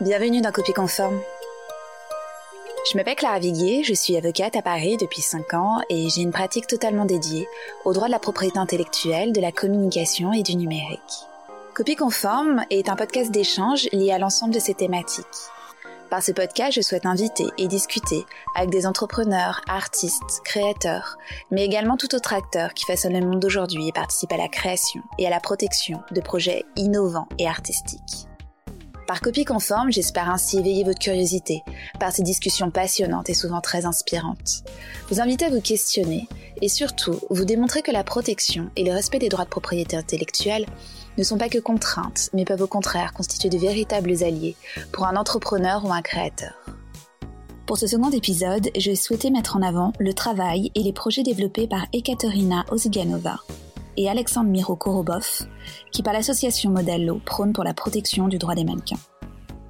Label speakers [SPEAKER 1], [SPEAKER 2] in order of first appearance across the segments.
[SPEAKER 1] Bienvenue dans Copie Conforme. Je m'appelle Clara Viguier, je suis avocate à Paris depuis 5 ans et j'ai une pratique totalement dédiée au droit de la propriété intellectuelle, de la communication et du numérique. Copie Conforme est un podcast d'échange lié à l'ensemble de ces thématiques. Par ce podcast, je souhaite inviter et discuter avec des entrepreneurs, artistes, créateurs, mais également tout autre acteur qui façonne le monde d'aujourd'hui et participe à la création et à la protection de projets innovants et artistiques. Par copie conforme, j'espère ainsi éveiller votre curiosité par ces discussions passionnantes et souvent très inspirantes. Vous inviter à vous questionner et surtout vous démontrer que la protection et le respect des droits de propriété intellectuelle ne sont pas que contraintes, mais peuvent au contraire constituer de véritables alliés pour un entrepreneur ou un créateur. Pour ce second épisode, je souhaitais mettre en avant le travail et les projets développés par Ekaterina Oziganova et Alexandre Miro Korobov, qui par l'association Modello prône pour la protection du droit des mannequins.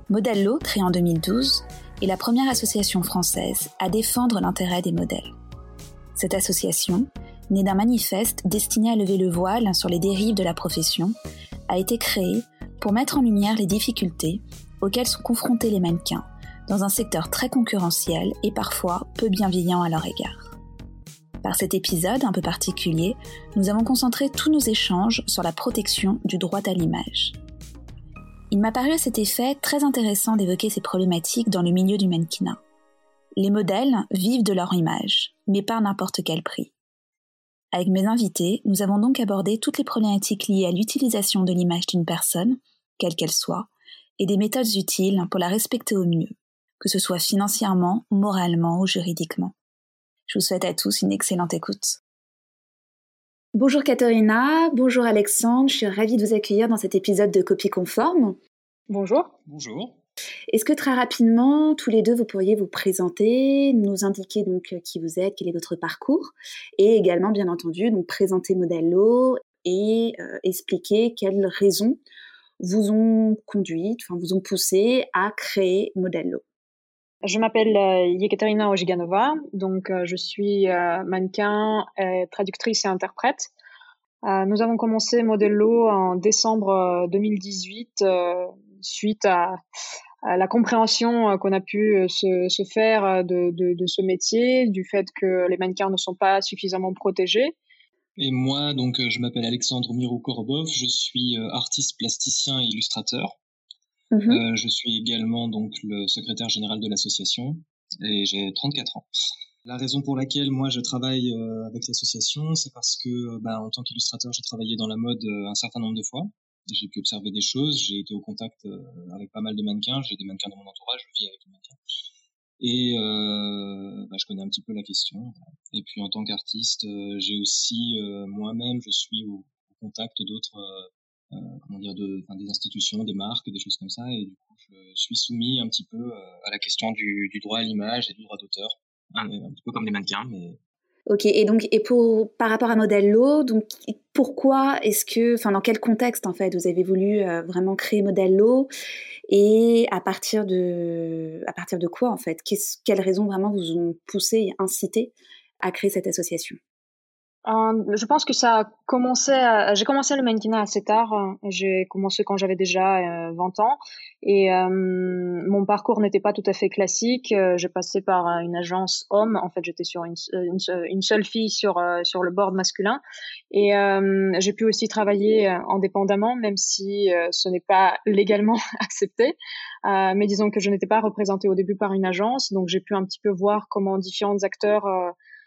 [SPEAKER 1] Modello, créé en 2012, est la première association française à défendre l'intérêt des modèles. Cette association, née d'un manifeste destiné à lever le voile sur les dérives de la profession, a été créée pour mettre en lumière les difficultés auxquelles sont confrontés les mannequins dans un secteur très concurrentiel et parfois peu bienveillant à leur égard. Par cet épisode un peu particulier, nous avons concentré tous nos échanges sur la protection du droit à l'image. Il m'a paru à cet effet très intéressant d'évoquer ces problématiques dans le milieu du mannequinat. Les modèles vivent de leur image, mais pas n'importe quel prix. Avec mes invités, nous avons donc abordé toutes les problématiques liées à l'utilisation de l'image d'une personne, quelle qu'elle soit, et des méthodes utiles pour la respecter au mieux, que ce soit financièrement, moralement ou juridiquement. Je vous souhaite à tous une excellente écoute. Bonjour Katharina, bonjour Alexandre, je suis ravie de vous accueillir dans cet épisode de Copie Conforme.
[SPEAKER 2] Bonjour.
[SPEAKER 3] Bonjour.
[SPEAKER 1] Est-ce que très rapidement, tous les deux, vous pourriez vous présenter, nous indiquer donc qui vous êtes, quel est votre parcours, et également, bien entendu, donc présenter Modello et euh, expliquer quelles raisons vous ont conduit, enfin vous ont poussé à créer Modello.
[SPEAKER 2] Je m'appelle euh, Yekaterina Ojiganova, donc euh, je suis euh, mannequin, traductrice et interprète. nous avons commencé Modello en décembre 2018 suite à, la compréhension qu'on a pu se, faire de, ce métier, du fait que les mannequins ne sont pas suffisamment protégés.
[SPEAKER 3] Et moi, donc, je m'appelle Alexandre Miro Korobov, je suis artiste plasticien et illustrateur. Mhm. Euh, je suis également donc le secrétaire général de l'association et j'ai 34 ans. La raison pour laquelle moi je travaille euh, avec l'association, c'est parce que bah, en tant qu'illustrateur, j'ai travaillé dans la mode euh, un certain nombre de fois. J'ai pu observer des choses, j'ai été au contact avec pas mal de mannequins, j'ai des mannequins dans mon entourage, je vis avec des mannequins. Et euh, bah, je connais un petit peu la question. Et puis en tant qu'artiste, j'ai aussi moi-même, je suis au, au contact d'autres euh, comment dire, de, des institutions, des marques, des choses comme ça. Et du coup, je suis soumis un petit peu euh, à la question du, du droit à l'image et du droit d'auteur, un, petit peu comme les mannequins, mais
[SPEAKER 1] Ok, et donc et pour par rapport à Modello, donc pourquoi est-ce que, enfin dans quel contexte en fait vous avez voulu euh, vraiment créer Modello et à partir de à partir de quoi en fait? Quelles raisons vraiment vous ont poussé et incité à créer cette association?
[SPEAKER 2] Euh, je pense que ça a commencé. J'ai commencé le mannequinat assez tard. J'ai commencé quand j'avais déjà euh, 20 ans et euh, mon parcours n'était pas tout à fait classique. Euh, j'ai passé par une agence homme. En fait, j'étais sur une, seule fille sur sur le board masculin et j'ai pu aussi travailler indépendamment, même si ce n'est pas légalement accepté. mais disons que je n'étais pas représentée au début par une agence, donc j'ai pu un petit peu voir comment différents acteurs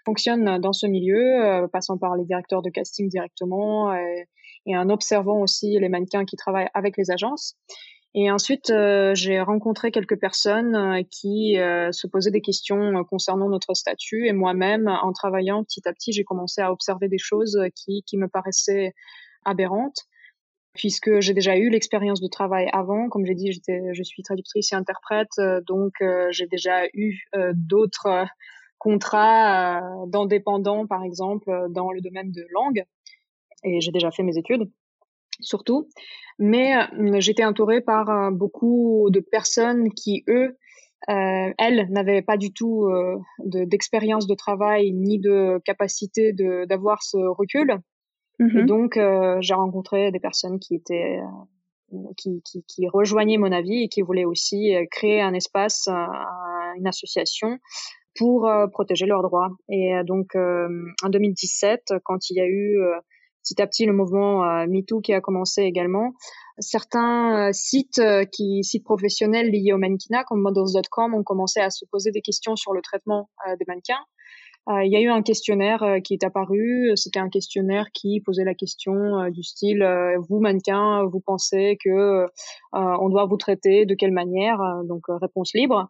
[SPEAKER 2] fonctionne dans ce milieu, euh, passant par les directeurs de casting directement et, et, en observant aussi les mannequins qui travaillent avec les agences. Et ensuite, euh, j'ai rencontré quelques personnes euh, qui se posaient des questions concernant notre statut. Et moi-même, en travaillant petit à petit, j'ai commencé à observer des choses qui, qui me paraissaient aberrantes puisque j'ai déjà eu l'expérience de travail avant. Comme j'ai dit, je suis traductrice et interprète, donc j'ai déjà eu d'autres contrat euh, d'indépendant, par exemple, euh, dans le domaine de langue. Et j'ai déjà fait mes études, surtout. Mais euh, j'étais entourée par beaucoup de personnes qui, eux, elles n'avaient pas du tout d'expérience de, travail ni de capacité d'avoir ce recul. Et mm-hmm. donc, j'ai rencontré des personnes qui étaient qui, qui, qui, rejoignaient mon avis et qui voulaient aussi créer un espace, une association pour protéger leurs droits. Et donc en 2017, quand il y a eu petit à petit le mouvement MeToo qui a commencé également, certains sites qui sites professionnels liés au mannequinat comme models.com ont commencé à se poser des questions sur le traitement des mannequins euh, il y a eu un questionnaire euh, qui est apparu. C'était un questionnaire qui posait la question euh, du style vous mannequin, vous pensez que on doit vous traiter de quelle manière Donc réponse libre?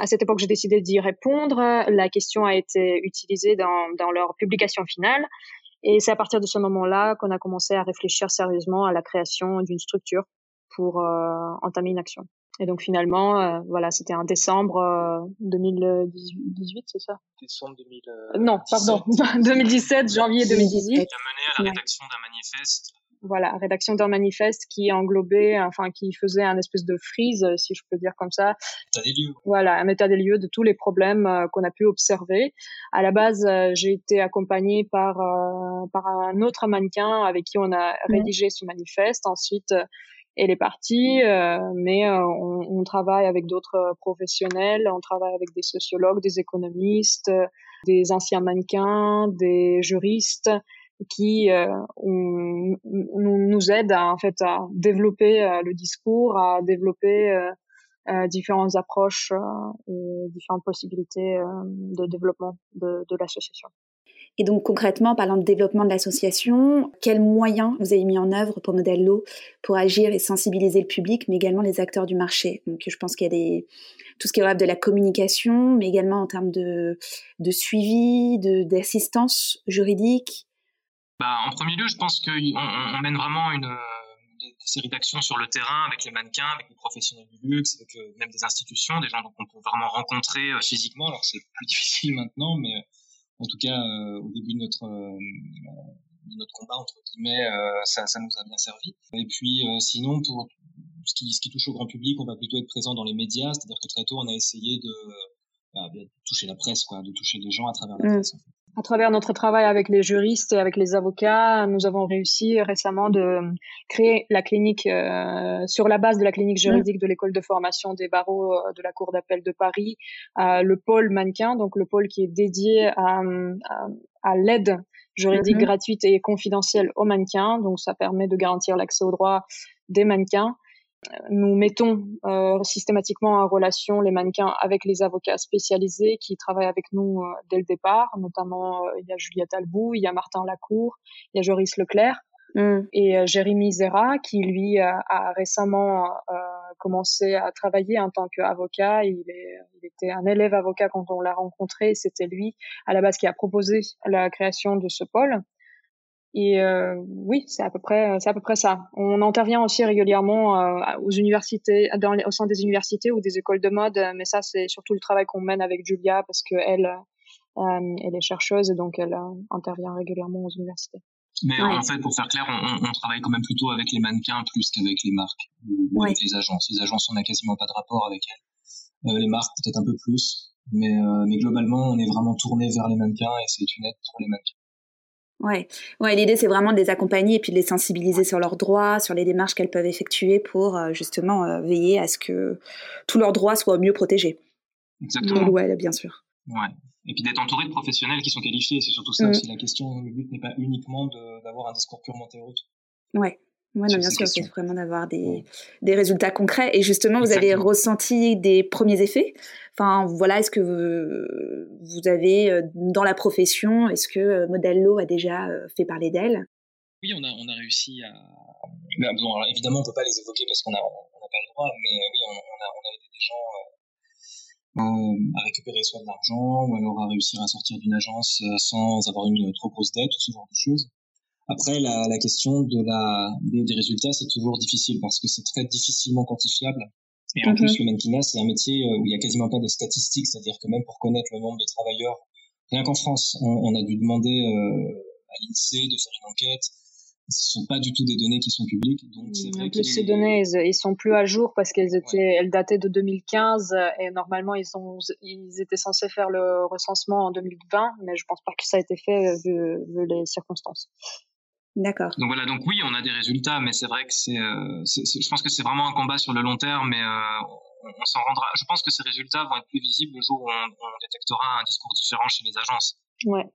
[SPEAKER 2] À cette époque, j'ai décidé d'y répondre. La question a été utilisée dans, dans leur publication finale. Et c'est à partir de ce moment-là qu'on a commencé à réfléchir sérieusement à la création d'une structure pour entamer une action. Et donc finalement, euh, voilà, c'était en décembre 2018, euh, c'est ça?
[SPEAKER 3] Décembre 2017.
[SPEAKER 2] Euh, non, pardon, 2017, janvier 2018. Qui a mené
[SPEAKER 3] à la rédaction d'un manifeste.
[SPEAKER 2] Voilà, rédaction d'un manifeste qui englobait, enfin qui faisait un espèce de frise, si je peux dire comme ça.
[SPEAKER 3] État des lieux.
[SPEAKER 2] Voilà, un état des lieux de tous les problèmes qu'on a pu observer. À la base, j'ai été accompagnée par par un autre mannequin avec qui on a mmh. rédigé ce manifeste. Ensuite, elle est partie, euh, mais euh, on, on, travaille avec d'autres professionnels, on travaille avec des sociologues, des économistes, des anciens mannequins, des juristes qui euh, nous aident à, en fait à développer le discours, à développer différentes approches et différentes possibilités de développement de, l'association.
[SPEAKER 1] Et donc concrètement, parlant de développement de l'association, quels moyens vous avez mis en œuvre pour Modello pour agir et sensibiliser le public, mais également les acteurs du marché? Donc je pense qu'il y a des, tout ce qui est de la communication, mais également en termes de, de suivi, d'assistance juridique.
[SPEAKER 3] Bah, en premier lieu, je pense qu'on on mène vraiment une, série d'actions sur le terrain avec les mannequins, avec les professionnels du luxe, avec euh, même des institutions, des gens qu'on peut vraiment rencontrer euh, physiquement. Alors c'est plus difficile maintenant, mais en tout cas euh, au début de notre euh, notre combat entre guillemets, euh, ça, ça, nous a bien servi. Et puis sinon pour ce qui, ce qui touche au grand public, on va plutôt être présent dans les médias, c'est-à-dire que très tôt on a essayé de, bah, de toucher la presse, quoi, de toucher les gens à travers la mm. presse.
[SPEAKER 2] À travers notre travail avec les juristes et avec les avocats, nous avons réussi récemment de créer la clinique euh, sur la base de la clinique juridique de l'école de formation des barreaux euh, de la Cour d'appel de Paris, euh, le pôle mannequin, donc le pôle qui est dédié à, à, l'aide juridique mm-hmm. gratuite et confidentielle aux mannequins. Donc ça permet de garantir l'accès aux droits des mannequins nous mettons euh, systématiquement en relation les mannequins avec les avocats spécialisés qui travaillent avec nous euh, dès le départ. Notamment, euh, il y a Juliette Albou, il y a Martin Lacour, il y a Joris Leclerc mm. et Jérémy Zera qui, lui, a, récemment commencé à travailler en tant qu'avocat. Il, il était un élève avocat quand on l'a rencontré. C'était lui, à la base, qui a proposé la création de ce pôle. Et euh, oui, c'est à peu près, c'est à peu près ça. On intervient aussi régulièrement euh, aux universités, dans au sein des universités ou des écoles de mode, mais ça c'est surtout le travail qu'on mène avec Julia parce que elle, euh, elle est chercheuse et donc elle intervient régulièrement aux universités.
[SPEAKER 3] Mais en fait, pour faire clair, on, on, travaille quand même plutôt avec les mannequins plus qu'avec les marques ou, avec les agences. Les agences, on n'a quasiment pas de rapport avec elles. les marques, peut-être un peu plus, mais, mais globalement, on est vraiment tourné vers les mannequins et c'est une aide pour les mannequins.
[SPEAKER 1] Ouais, ouais l'idée c'est vraiment de les accompagner et puis de les sensibiliser sur leurs droits, sur les démarches qu'elles peuvent effectuer pour euh, justement euh, veiller à ce que tous leurs droits soient mieux protégés.
[SPEAKER 3] Exactement.
[SPEAKER 1] Ouais, bien sûr.
[SPEAKER 3] Ouais. Et puis d'être entouré de professionnels qui sont qualifiés, c'est surtout ça mm. aussi la question. Le but n'est pas uniquement d'avoir un discours purement théorique.
[SPEAKER 1] Ouais. Oui, bien sûr, c'est vraiment d'avoir des, des, résultats concrets. Et justement, vous avez ressenti des premiers effets? Enfin, voilà, est-ce que vous, vous, avez euh, dans la profession, est-ce que euh, Modello a déjà euh, fait parler d'elle?
[SPEAKER 3] Oui, on a, on a réussi à. bon, évidemment, on peut pas les évoquer parce qu'on n'a on pas le droit, mais oui, on, a, on a aidé des gens à récupérer soit de l'argent ou alors à réussir à sortir d'une agence sans avoir une trop grosse dette ou ce genre de choses. Après, la, la question de la, des, des résultats, c'est toujours difficile parce que c'est très difficilement quantifiable. Et en mhm. plus, le mannequinat, c'est un métier euh, où il y a quasiment pas de statistiques, c'est-à-dire que même pour connaître le nombre de travailleurs, rien qu'en France, on, on, a dû demander euh, à l'INSEE de faire une enquête. Ce sont pas du tout des données qui sont publiques. Donc vrai
[SPEAKER 2] que ces données, ils, sont plus à jour parce qu'elles étaient, elles dataient de 2015 et normalement ils ont, ils étaient censés faire le recensement en 2020, mais je pense pas que ça a été fait vu, vu les circonstances.
[SPEAKER 1] D'accord.
[SPEAKER 3] Donc voilà, donc oui, on a des résultats, mais c'est vrai que c'est, je pense que c'est vraiment un combat sur le long terme, mais on, s'en rendra. Je pense que ces résultats vont être plus visibles le jour où on, on détectera un discours différent chez les agences.
[SPEAKER 2] Ouais.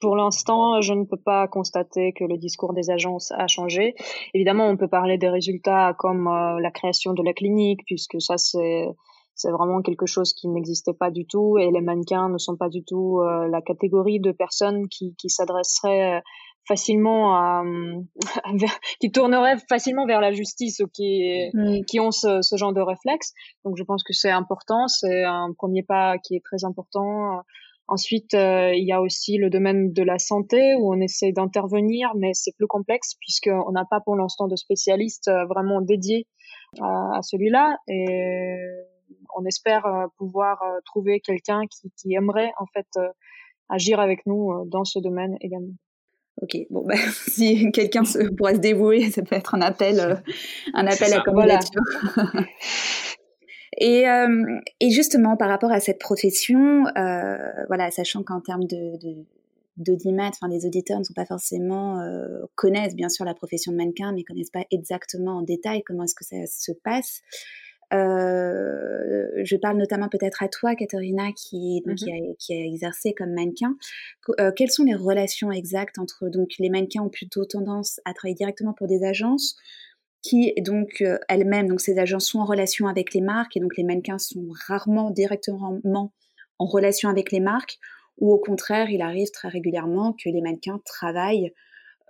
[SPEAKER 2] Pour l'instant, je ne peux pas constater que le discours des agences a changé. Évidemment, on peut parler des résultats comme euh, la création de la clinique, puisque ça, c'est c'est vraiment quelque chose qui n'existait pas du tout et les mannequins ne sont pas du tout euh, la catégorie de personnes qui, qui s'adresseraient facilement à, qui tourneraient facilement vers la justice ou qui qui ont ce, ce, genre de réflexe. Donc je pense que c'est important, c'est un premier pas qui est très important Ensuite, euh, il y a aussi le domaine de la santé où on essaie d'intervenir, mais c'est plus complexe puisqu'on n'a pas pour l'instant de spécialistes euh, vraiment dédiés à, celui-là. Et on espère euh, pouvoir trouver quelqu'un qui, qui, aimerait en fait agir avec nous dans ce domaine également.
[SPEAKER 1] Ok, bon, bah, si quelqu'un pourrait se dévouer, ça peut être un appel, un appel à candidature. Et, euh, et, justement, par rapport à cette profession, euh, voilà, sachant qu'en termes de, de d'audimat, enfin les auditeurs ne sont pas forcément euh, connaissent bien sûr la profession de mannequin, mais connaissent pas exactement en détail comment est-ce que ça se passe. Euh, je parle notamment peut-être à toi, Katharina, qui, donc, qui, mm-hmm. a, qui, a, exercé comme mannequin. Euh, quelles sont les relations exactes entre donc les mannequins ont plutôt tendance à travailler directement pour des agences qui donc euh, elles-mêmes, donc ces agences sont en relation avec les marques et donc les mannequins sont rarement directement en relation avec les marques, ou au contraire, il arrive très régulièrement que les mannequins travaillent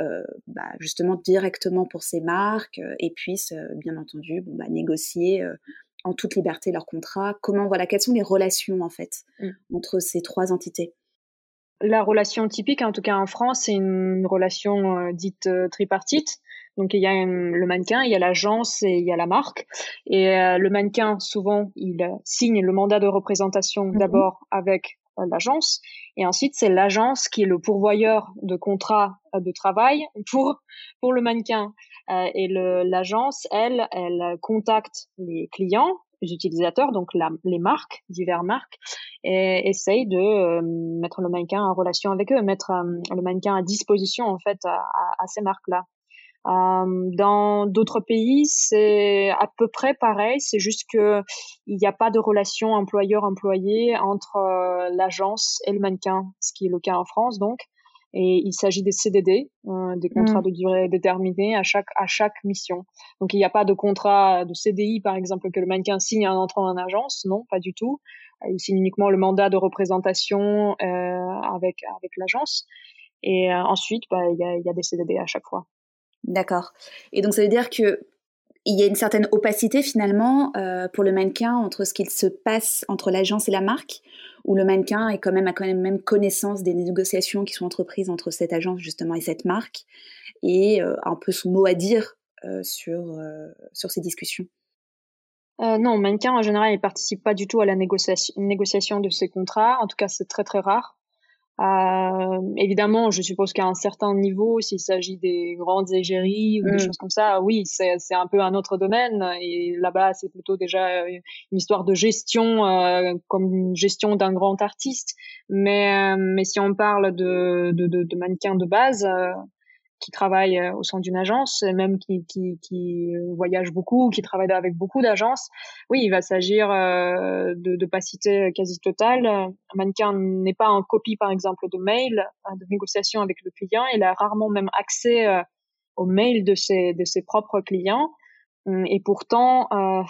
[SPEAKER 1] euh, bah, justement directement pour ces marques euh, et puissent bien entendu bon, bah, négocier en toute liberté leur contrat. Comment voilà, quelles sont les relations en fait mmh. entre ces trois entités?
[SPEAKER 2] La relation typique, en tout cas en France, c'est une relation dite tripartite. Donc il y a le mannequin, il y a l'agence et il y a la marque. Et euh, le mannequin, souvent, il euh, signe le mandat de représentation mhm. d'abord avec euh, l'agence, et ensuite c'est l'agence qui est le pourvoyeur de contrat de travail pour pour le mannequin. et l'agence, elle, elle contacte les clients, les utilisateurs, donc les marques, diverses marques, et essaye de mettre le mannequin en relation avec eux, mettre le mannequin à disposition en fait à, à ces marques-là. Euh, dans d'autres pays, c'est à peu près pareil. C'est juste que il n'y a pas de relation employeur-employé entre euh, l'agence et le mannequin, ce qui est le cas en France donc. Et il s'agit des CDD, euh, des contrats mm. de durée déterminée à chaque à chaque mission. Donc il n'y a pas de contrat de CDI par exemple que le mannequin signe en entrant en agence, non, pas du tout. Il signe uniquement le mandat de représentation avec avec l'agence. Et ensuite, bah, il y, a, y a des CDD à chaque fois.
[SPEAKER 1] D'accord. Et donc ça veut dire que il y a une certaine opacité finalement euh, pour le mannequin entre ce qu'il se passe entre l'agence et la marque, où le mannequin est quand même quand même connaissance des négociations qui sont entreprises entre cette agence justement et cette marque, et euh, un peu son mot à dire euh, sur sur ces discussions?
[SPEAKER 2] non, le mannequin en général il participe pas du tout à la négociation de ces contrats. En tout cas, c'est très très rare. Euh, évidemment, je suppose qu'à un certain niveau, s'il s'agit des grandes égéries ou des mm. choses comme ça, oui, c'est un peu un autre domaine. Et là-bas, c'est plutôt déjà une histoire de gestion, euh, comme une gestion d'un grand artiste. Mais, euh, mais si on parle de, de, de, de mannequins de base, euh, qui travaillent euh, au sein d'une agence, même qui, qui, qui voyagent beaucoup, qui travaillent avec beaucoup d'agences, oui, il va s'agir euh, de, de citer quasi totale. Un mannequin n'est pas en copie, par exemple, de mail, euh, de négociation avec le client. Il a rarement même accès aux mails de ses, de ses propres clients. Hum, et pourtant, euh,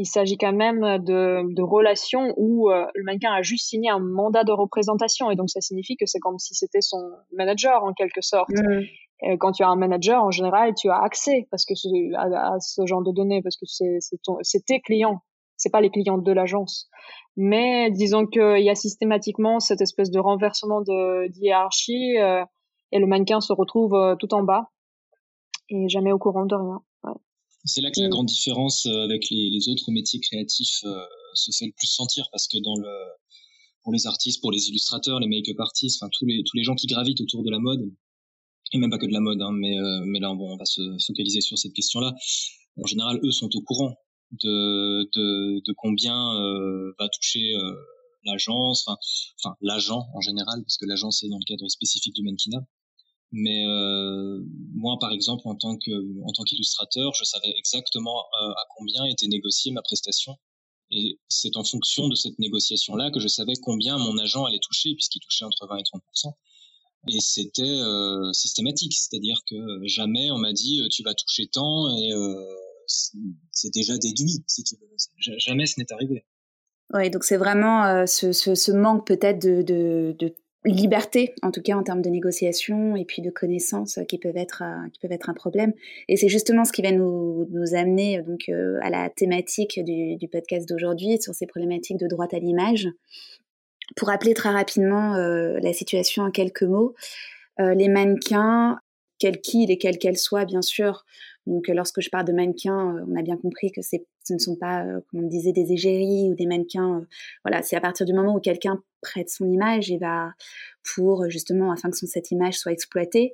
[SPEAKER 2] il s'agit quand même de, de relations où le mannequin a juste signé un mandat de représentation et donc ça signifie que c'est comme si c'était son manager en quelque sorte. Mmh. Euh, quand tu as un manager, en général, tu as accès parce que à, à, ce genre de données, parce que c'est tes clients, c'est pas les clients de l'agence. Mais disons qu'il y a systématiquement cette espèce de renversement de hiérarchie euh, et le mannequin se retrouve euh, tout en bas et jamais au courant de rien. Ouais.
[SPEAKER 3] C'est là que la grande différence avec les, les autres métiers créatifs se fait le plus sentir parce que dans le pour les artistes, pour les illustrateurs, les make-up artistes, enfin tous les tous les gens qui gravitent autour de la mode, et même pas que de la mode, hein, mais, euh, mais là, bon, on va se focaliser sur cette question-là. En général, eux sont au courant de, de, de combien euh, va toucher euh, l'agence, enfin, enfin l'agent en général, parce que l'agence est dans le cadre spécifique du mannequinat. Mais euh, moi, par exemple, en tant que en tant qu'illustrateur, je savais exactement euh, à combien était négociée ma prestation. Et c'est en fonction de cette négociation-là que je savais combien mon agent allait toucher, puisqu'il touchait entre 20 et 30% Et c'était euh, systématique, c'est-à-dire que jamais on m'a dit tu vas toucher tant et c'est déjà déduit. Si tu veux. Jamais ce n'est arrivé.
[SPEAKER 1] Oui, donc c'est vraiment ce, ce, ce, manque peut-être de, de, de liberté, en tout cas en termes de négociation et puis de connaissances qui peuvent être euh, qui peuvent être un problème. Et c'est justement ce qui va nous, amener donc euh, à la thématique du, podcast d'aujourd'hui sur ces problématiques de droit à l'image. Pour rappeler très rapidement euh, la situation en quelques mots, les mannequins, quels qu'ils et quelles qu'elles soient, bien sûr, donc, euh, lorsque je parle de mannequins, euh, on a bien compris que ce ne sont pas, euh, comme on disait, des égéries ou des mannequins. voilà, c'est à partir du moment où quelqu'un prête son image et va pour justement, afin que cette image soit exploitée.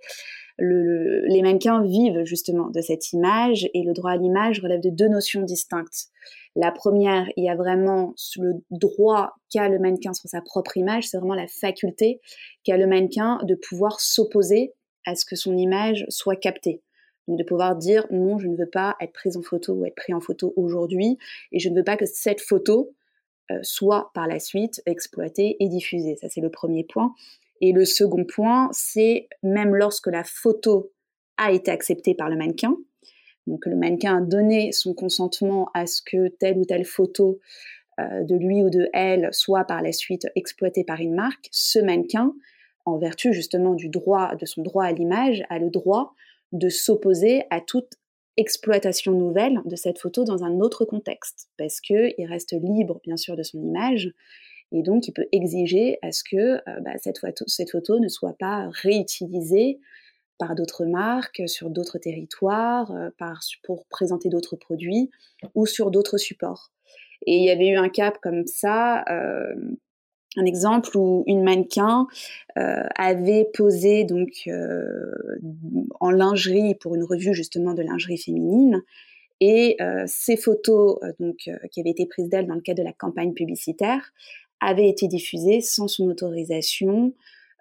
[SPEAKER 1] les mannequins vivent justement de cette image et le droit à l'image relève de deux notions distinctes. La première, il y a vraiment le droit qu'a le mannequin sur sa propre image, c'est vraiment la faculté qu'a le mannequin de pouvoir s'opposer à ce que son image soit captée. Donc de pouvoir dire non, je ne veux pas être prise en photo ou être pris en photo aujourd'hui et je ne veux pas que cette photo euh, soit par la suite exploitée et diffusée. Ça, c'est le premier point. Et le second point, c'est même lorsque la photo a été acceptée par le mannequin, donc le mannequin a donné son consentement à ce que telle ou telle photo euh, de lui ou de elle soit par la suite exploitée par une marque, ce mannequin, en vertu justement du droit, de son droit à l'image, a le droit de s'opposer à toute exploitation nouvelle de cette photo dans un autre contexte, parce qu'il reste libre, bien sûr, de son image, et donc il peut exiger à ce que euh, bah, cette, photo, cette, photo, ne soit pas réutilisée par d'autres marques, sur d'autres territoires, euh, par, pour présenter d'autres produits ou sur d'autres supports. Et il y avait eu un cap comme ça euh, un exemple où une mannequin euh, avait posé donc euh, en lingerie pour une revue justement de lingerie féminine. Et euh, ces photos donc qui avaient été prises d'elle dans le cadre de la campagne publicitaire avaient été diffusées sans son autorisation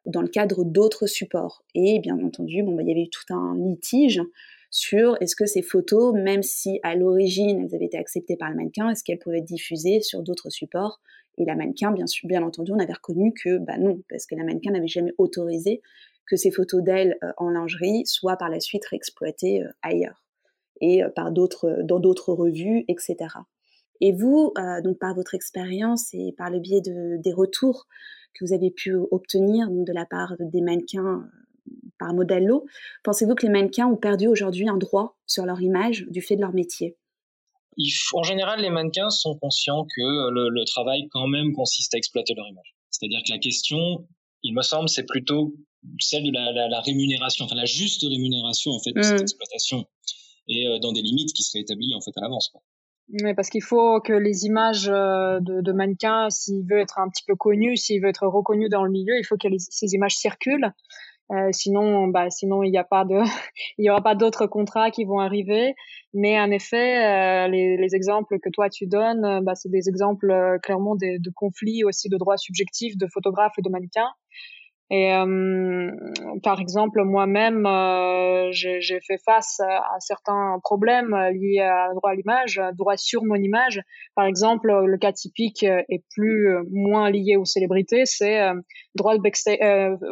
[SPEAKER 1] dans le cadre d'autres supports. Et bien entendu bon bah, il y avait eu tout un litige sur est-ce que ces photos, même si à l'origine elles avaient été acceptées par le mannequin, est-ce qu'elles pouvaient être diffusées sur d'autres supports et la mannequin, bien, entendu, on avait reconnu que bah non, parce que la mannequin n'avait jamais autorisé que ces photos d'elle euh, en lingerie soient par la suite réexploitées euh, ailleurs et euh, dans d'autres revues, etc. Et vous, donc par votre expérience et par le biais de, des retours que vous avez pu obtenir de la part des mannequins par Modello, pensez-vous que les mannequins ont perdu aujourd'hui un droit sur leur image du fait de leur métier?
[SPEAKER 3] En général, les mannequins sont conscients que le, travail quand même consiste à exploiter leur image. C'est-à-dire que la question, il me semble, c'est plutôt celle de la, rémunération, enfin la juste rémunération en fait de cette mmh. exploitation et euh, dans des limites qui seraient établies en fait à l'avance.
[SPEAKER 2] Oui, parce qu'il faut que les images euh, de, mannequins, s'ils veulent être un petit peu connus, s'ils veulent être reconnus dans le milieu, il faut que ces images circulent. Euh, sinon, bah, sinon il n'y a pas de, il y aura pas d'autres contrats qui vont arriver. Mais en effet, euh, les, les, exemples que toi tu donnes, euh, bah, c'est des exemples clairement de, de, conflits aussi de droits subjectifs de photographes et de mannequins. Et euh, par exemple, moi-même, euh, j'ai fait face à, certains problèmes liés à droit à l'image, droit sur mon image. Par exemple, le cas typique est plus moins lié aux célébrités, c'est droit de backstage,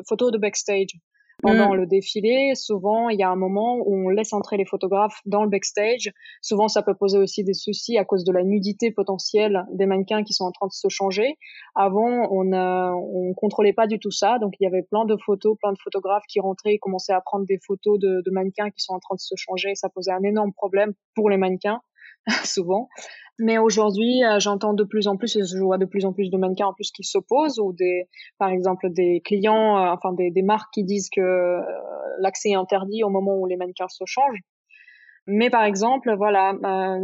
[SPEAKER 2] photo de backstage pendant mm. le défilé. Souvent, il y a un moment où on laisse entrer les photographes dans le backstage. Souvent, ça peut poser aussi des soucis à cause de la nudité potentielle des mannequins qui sont en train de se changer. Avant, on ne on contrôlait pas du tout ça. Donc, il y avait plein de photos, plein de photographes qui rentraient et commençaient à prendre des photos de, de mannequins qui sont en train de se changer. Ça posait un énorme problème pour les mannequins, souvent. Mais aujourd'hui, euh, j'entends de plus en plus, et je vois de plus en plus de mannequins en plus qui s'opposent, ou des, par exemple, des clients, euh, enfin des, des, marques qui disent que euh, l'accès est interdit au moment où les mannequins se changent. Mais par exemple, voilà,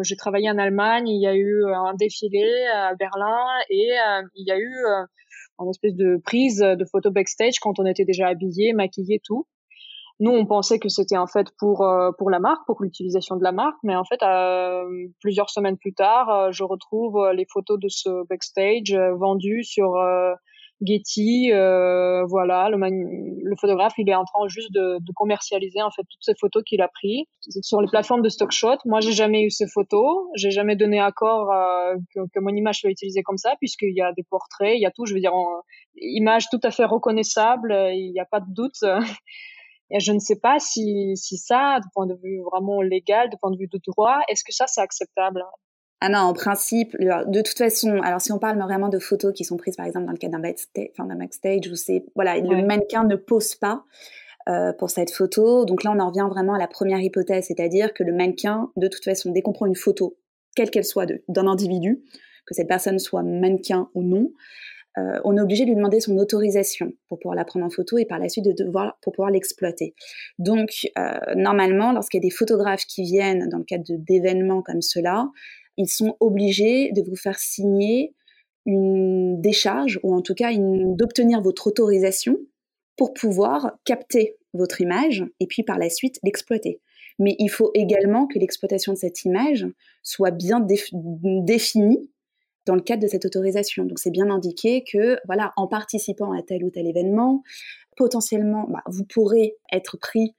[SPEAKER 2] j'ai travaillé en Allemagne, il y a eu un défilé à Berlin et il y a eu une espèce de prise de photo backstage quand on était déjà habillé, maquillé, tout. Nous, on pensait que c'était en fait pour euh, pour la marque, pour l'utilisation de la marque, mais en fait, euh, plusieurs semaines plus tard, euh, je retrouve les photos de ce backstage vendues sur Getty, euh, voilà, le, le, photographe, il est en train juste de, de commercialiser en fait toutes ces photos qu'il a prises sur les plateformes de stock shot. Moi, j'ai jamais eu ces photos, j'ai jamais donné accord euh, que, que, mon image soit utilisée comme ça, puisqu'il y a des portraits, il y a tout, je veux dire, image tout à fait reconnaissable, il n'y a pas de doute. Et je ne sais pas si, si ça, du point de vue vraiment légal, du point de vue de droit, est-ce que ça, c'est acceptable?
[SPEAKER 1] Ah non, en principe, de toute façon, alors si on parle vraiment de photos qui sont prises par exemple dans le cadre d'un backstage, enfin, backstage où c'est, voilà, le mannequin ne pose pas euh, pour cette photo. Donc là, on en revient vraiment à la première hypothèse, c'est-à-dire que le mannequin, de toute façon, dès qu'on prend une photo, quelle qu'elle soit, d'un individu, que cette personne soit mannequin ou non, euh, on est obligé de lui demander son autorisation pour pouvoir la prendre en photo et par la suite de devoir pour pouvoir l'exploiter. Donc euh, normalement, lorsqu'il y a des photographes qui viennent dans le cadre d'événements comme cela, ils sont obligés de vous faire signer une décharge ou en tout cas d'obtenir votre autorisation pour pouvoir capter votre image et puis par la suite l'exploiter. Mais il faut également que l'exploitation de cette image soit bien définie dans le cadre de cette autorisation. Donc c'est bien indiqué que voilà, en participant à tel ou tel événement, potentiellement, bah, vous pourrez être pris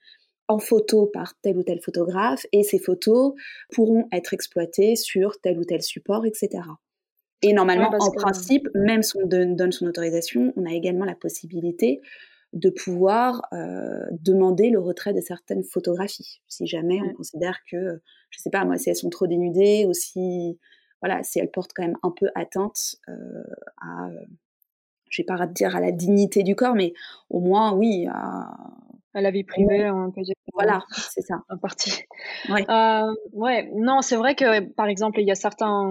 [SPEAKER 1] en photo par tel ou tel photographe et ces photos pourront être exploitées sur tel ou tel support, etc. Et normalement, en principe, même si on donne, son autorisation, on a également la possibilité de pouvoir euh, demander le retrait de certaines photographies, si jamais on considère que, je sais pas, moi, si elles sont trop dénudées ou si, voilà, si elles portent quand même un peu atteinte euh, à, je vais pas dire à la dignité du corps, mais au moins, oui, à,
[SPEAKER 2] à la vie privée, on peut dire.
[SPEAKER 1] Voilà, c'est ça.
[SPEAKER 2] En partie. Ouais. Euh, ouais. Non, c'est vrai que, par exemple, il y a certains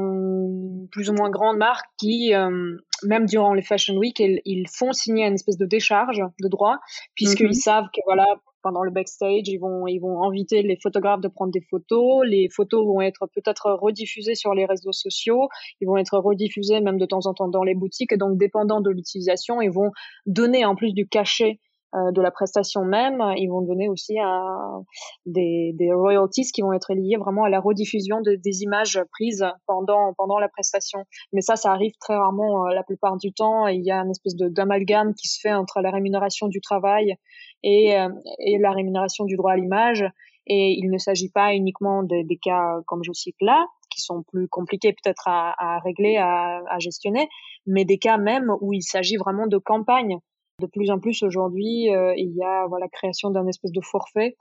[SPEAKER 2] plus ou moins grandes marques qui, euh, même durant les Fashion Week, ils, font signer une espèce de décharge de droit, puisqu'ils mhm. savent que, voilà, pendant le backstage, ils vont, ils vont inviter les photographes de prendre des photos. Les photos vont être peut-être rediffusées sur les réseaux sociaux. Ils vont être rediffusées même de temps en temps dans les boutiques. Et donc, dépendant de l'utilisation, ils vont donner en plus du cachet euh, de la prestation même, ils vont donner aussi des, des, royalties qui vont être liées vraiment à la rediffusion de, des images prises pendant pendant la prestation. Mais ça, ça arrive très rarement euh, la plupart du temps. il y a une espèce de d'amalgame qui se fait entre la rémunération du travail et, euh, et la rémunération du droit à l'image. Et il ne s'agit pas uniquement de, des cas comme je cite là, qui sont plus compliqués peut-être à, à, régler, à, à gestionner, mais des cas même où il s'agit vraiment de campagnes de plus en plus aujourd'hui, euh, il y a voilà création d'un espèce de forfait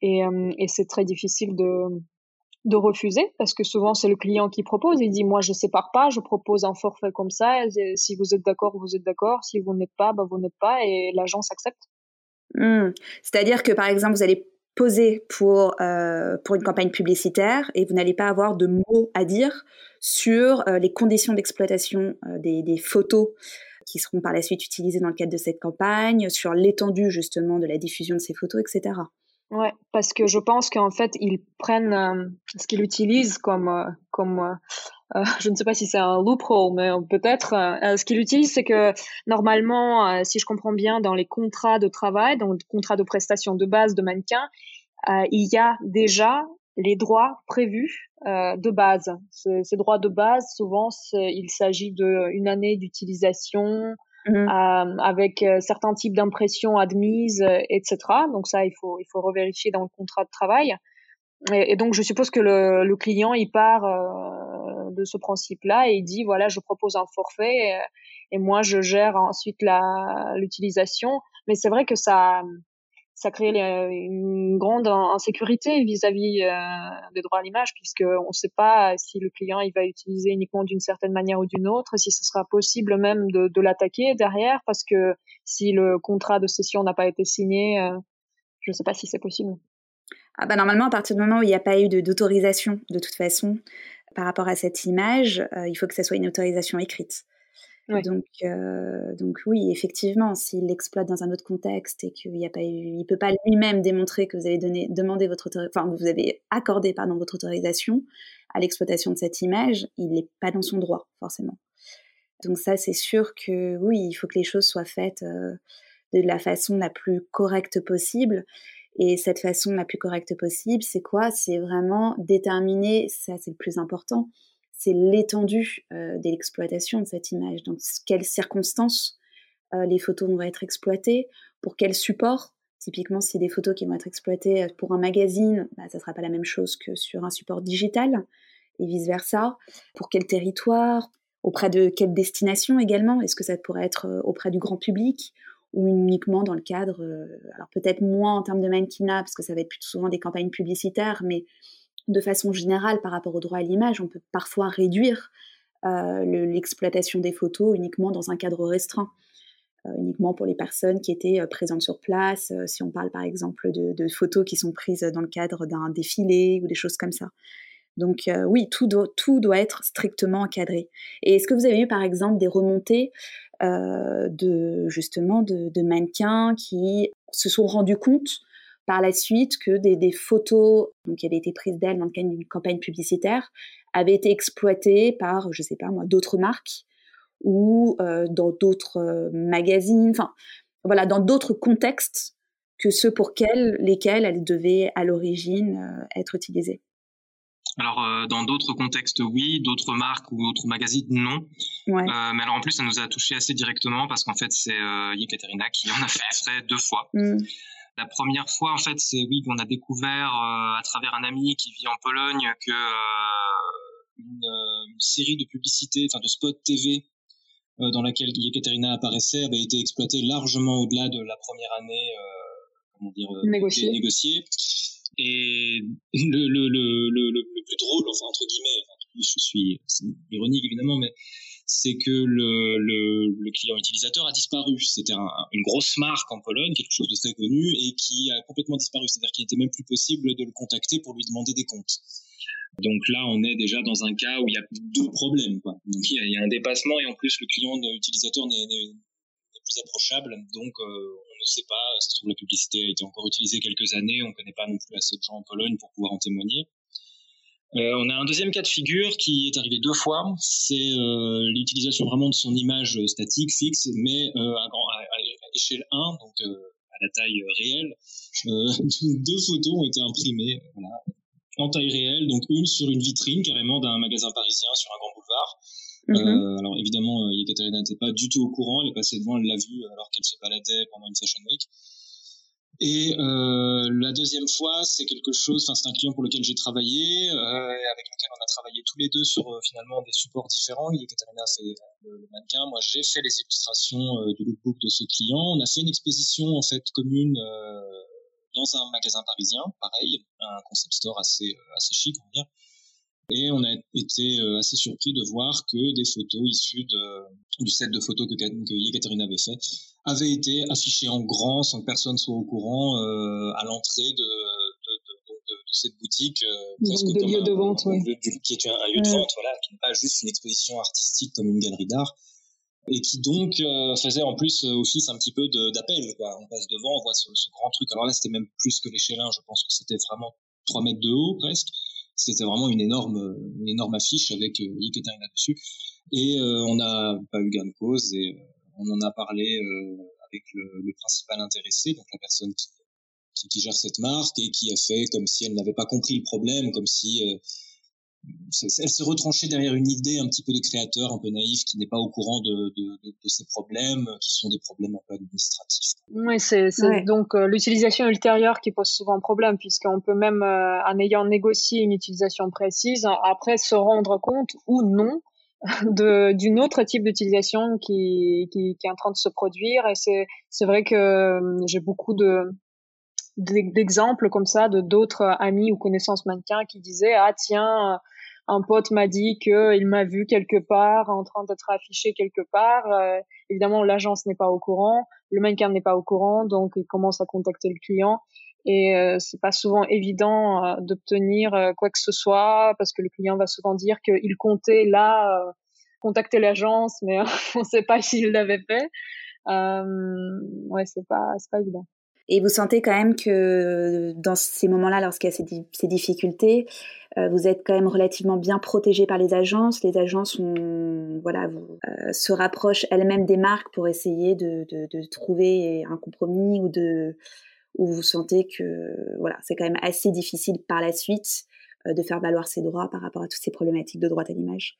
[SPEAKER 2] et, euh, c'est très difficile de refuser parce que souvent c'est le client qui propose. Il dit moi je sépare pas, je propose un forfait comme ça. si vous êtes d'accord, vous êtes d'accord. Si vous n'êtes pas, bah, vous n'êtes pas et l'agence accepte.
[SPEAKER 1] Mmh. C'est-à-dire que par exemple vous allez poser pour euh, pour une campagne publicitaire et vous n'allez pas avoir de mots à dire sur les conditions d'exploitation des, photos qui seront par la suite utilisées dans le cadre de cette campagne, sur l'étendue justement de la diffusion de ces photos, etc.
[SPEAKER 2] Ouais, parce que je pense qu'en fait ils prennent euh, ce qu'ils utilisent comme euh, comme euh, je ne sais pas si c'est un loophole, mais peut-être ce qu'ils utilisent, c'est que normalement, si je comprends bien, dans les contrats de travail, dans le contrat de prestation de base de mannequin, il y a déjà les droits prévus euh, de base. Ces, droits de base, souvent, il s'agit d'une année d'utilisation mmh. euh, avec euh, certains types d'impressions admises, etc. Donc ça, il faut, il faut revérifier dans le contrat de travail. Et, donc, je suppose que le, le client, il part de ce principe-là et il dit, voilà, je propose un forfait et, et moi, je gère ensuite l'utilisation. Mais c'est vrai que ça ça crée une grande insécurité vis-à-vis euh, des droits à l'image puisqu'on ne sait pas si le client il va utiliser uniquement d'une certaine manière ou d'une autre, si ce sera possible même de, l'attaquer derrière parce que si le contrat de cession n'a pas été signé, euh, je ne sais pas si c'est possible.
[SPEAKER 1] Ah bah normalement, à partir du moment où il n'y a pas eu d'autorisation, de, toute façon, par rapport à cette image, euh, il faut que ça soit une autorisation écrite. Donc, donc oui, effectivement, s'il l'exploite dans un autre contexte et qu'il n'y a pas il peut pas lui-même démontrer que vous avez demandé votre, enfin vous avez accordé pardon votre autorisation à l'exploitation de cette image, il n'est pas dans son droit forcément. Donc ça, c'est sûr que oui, il faut que les choses soient faites de la façon la plus correcte possible. Et cette façon la plus correcte possible, c'est quoi? C'est vraiment déterminer, ça c'est le plus important, c'est l'étendue euh, de l'exploitation de cette image. Donc, quelles circonstances les photos vont être exploitées, pour quel support. Typiquement, si des photos qui vont être exploitées pour un magazine, bah, ça ne sera pas la même chose que sur un support digital et vice-versa. Pour quel territoire Auprès de quelle destination également Est-ce que ça pourrait être auprès du grand public ou uniquement dans le cadre, alors peut-être moins en termes de mannequinat, parce que ça va être plus souvent des campagnes publicitaires, mais de façon générale, par rapport au droit à l'image, on peut parfois réduire l'exploitation des photos uniquement dans un cadre restreint. uniquement pour les personnes qui étaient présentes sur place, si on parle par exemple de, de, photos qui sont prises dans le cadre d'un défilé ou des choses comme ça. Donc oui, tout doit, être strictement encadré. Et est-ce que vous avez eu par exemple des remontées de justement de, mannequins qui se sont rendus compte par la suite que des, photos donc, qui avaient été prises d'elles dans le cadre d'une campagne publicitaire avaient été exploitées par, je sais pas moi, d'autres marques ou dans d'autres magazines, enfin voilà, dans d'autres contextes que ceux pour lesquels elles devaient à l'origine être utilisées.
[SPEAKER 3] Alors euh, dans d'autres contextes oui, d'autres marques ou d'autres magazines non. Ouais. Euh, mais alors en plus ça nous a touché assez directement parce qu'en fait c'est euh, Yekaterina qui en a fait deux fois. Mm. La première fois en fait c'est oui qu'on a découvert euh, à travers un ami qui vit en Pologne que une, une, série de publicités, enfin de spots TV dans laquelle Yekaterina apparaissait avait été exploitée largement au-delà de la première année comment dire
[SPEAKER 2] négociée.
[SPEAKER 3] négociée. Et le, le, le, le, plus drôle, enfin entre guillemets, je suis ironique évidemment, mais c'est que le, client utilisateur a disparu. C'était une grosse marque en Pologne, quelque chose de très connu, et qui a complètement disparu. C'est-à-dire qu'il n'était même plus possible de le contacter pour lui demander des comptes. Donc là, on est déjà dans un cas où il y a deux problèmes. Donc il y, a, un dépassement et en plus le client utilisateur n'est plus approchable. Donc euh, ne sait pas. Ça se trouve, la publicité a été encore utilisée quelques années. On ne connaît pas non plus assez de gens en Pologne pour pouvoir en témoigner. Euh, on a un deuxième cas de figure qui est arrivé deux fois. C'est euh, l'utilisation vraiment de son image statique, fixe, mais euh, à, grand, à, échelle 1, donc euh, à la taille réelle. Euh, deux photos ont été imprimées voilà, en taille réelle, donc une sur une vitrine carrément d'un magasin parisien sur un grand boulevard, Mhm. Euh, alors évidemment, euh, Yekaterina n'était pas du tout au courant. Elle est passée devant, elle l'a vu alors qu'elle se baladait pendant une Fashion Week. Et euh, la deuxième fois, c'est quelque chose, enfin c'est un client pour lequel j'ai travaillé, euh, avec lequel on a travaillé tous les deux sur euh, finalement des supports différents. Yekaterina fait le, le, mannequin, moi j'ai fait les illustrations euh, du lookbook de ce client. On a fait une exposition en fait commune dans un magasin parisien, pareil, un concept store assez assez chic on va dire. Et on a été euh, assez surpris de voir que des photos issues de, du set de photos que, que Yekaterina avait fait avaient été affichées en grand sans que personne soit au courant euh, à l'entrée de, de, de, de, cette boutique.
[SPEAKER 2] Euh, presque de lieu de vente, oui.
[SPEAKER 3] qui est un, lieu de vente, voilà, qui n'est pas juste une exposition artistique comme une galerie d'art et qui donc euh, faisait en plus office un petit peu d'appel. On passe devant, on voit ce, ce grand truc. Alors là, c'était même plus que l'échelle 1, je pense que c'était vraiment 3 mètres de haut presque c'était vraiment une énorme, une énorme affiche avec euh, là-dessus. Et euh, on n'a pas eu gain de cause et euh, on en a parlé euh, avec le, le, principal intéressé, donc la personne qui, qui, qui, gère cette marque et qui a fait comme si elle n'avait pas compris le problème, comme si elle se retranchait derrière une idée un petit peu de créateur, un peu naïf, qui n'est pas au courant de, de, de, de, ces problèmes, qui sont des problèmes un peu administratifs.
[SPEAKER 2] Oui, c'est donc euh, l'utilisation ultérieure qui pose souvent problème, puisqu'on peut même, euh, en ayant négocié une utilisation précise, après se rendre compte ou non d'une autre type d'utilisation qui, qui, qui, est en train de se produire. Et c'est vrai que euh, j'ai beaucoup de d'exemples comme ça de d'autres amis ou connaissances mannequins qui disaient ah tiens un pote m'a dit qu'il m'a vu quelque part en train d'être affiché quelque part. Euh, évidemment, l'agence n'est pas au courant, le mannequin n'est pas au courant, donc il commence à contacter le client. Et euh, c'est pas souvent évident euh, d'obtenir euh, quoi que ce soit parce que le client va souvent dire qu'il comptait là contacter l'agence, mais on sait pas s'il l'avait fait. ouais, c'est pas c'est pas évident.
[SPEAKER 1] Et vous sentez quand même que dans ces moments-là, lorsqu'il y a ces, difficultés, euh, vous êtes quand même relativement bien protégé par les agences. Les agences euh, se rapprochent elles-mêmes des marques pour essayer de, trouver un compromis ou de où vous sentez que voilà, c'est quand même assez difficile par la suite euh, de faire valoir ses droits par rapport à toutes ces problématiques de droit à l'image.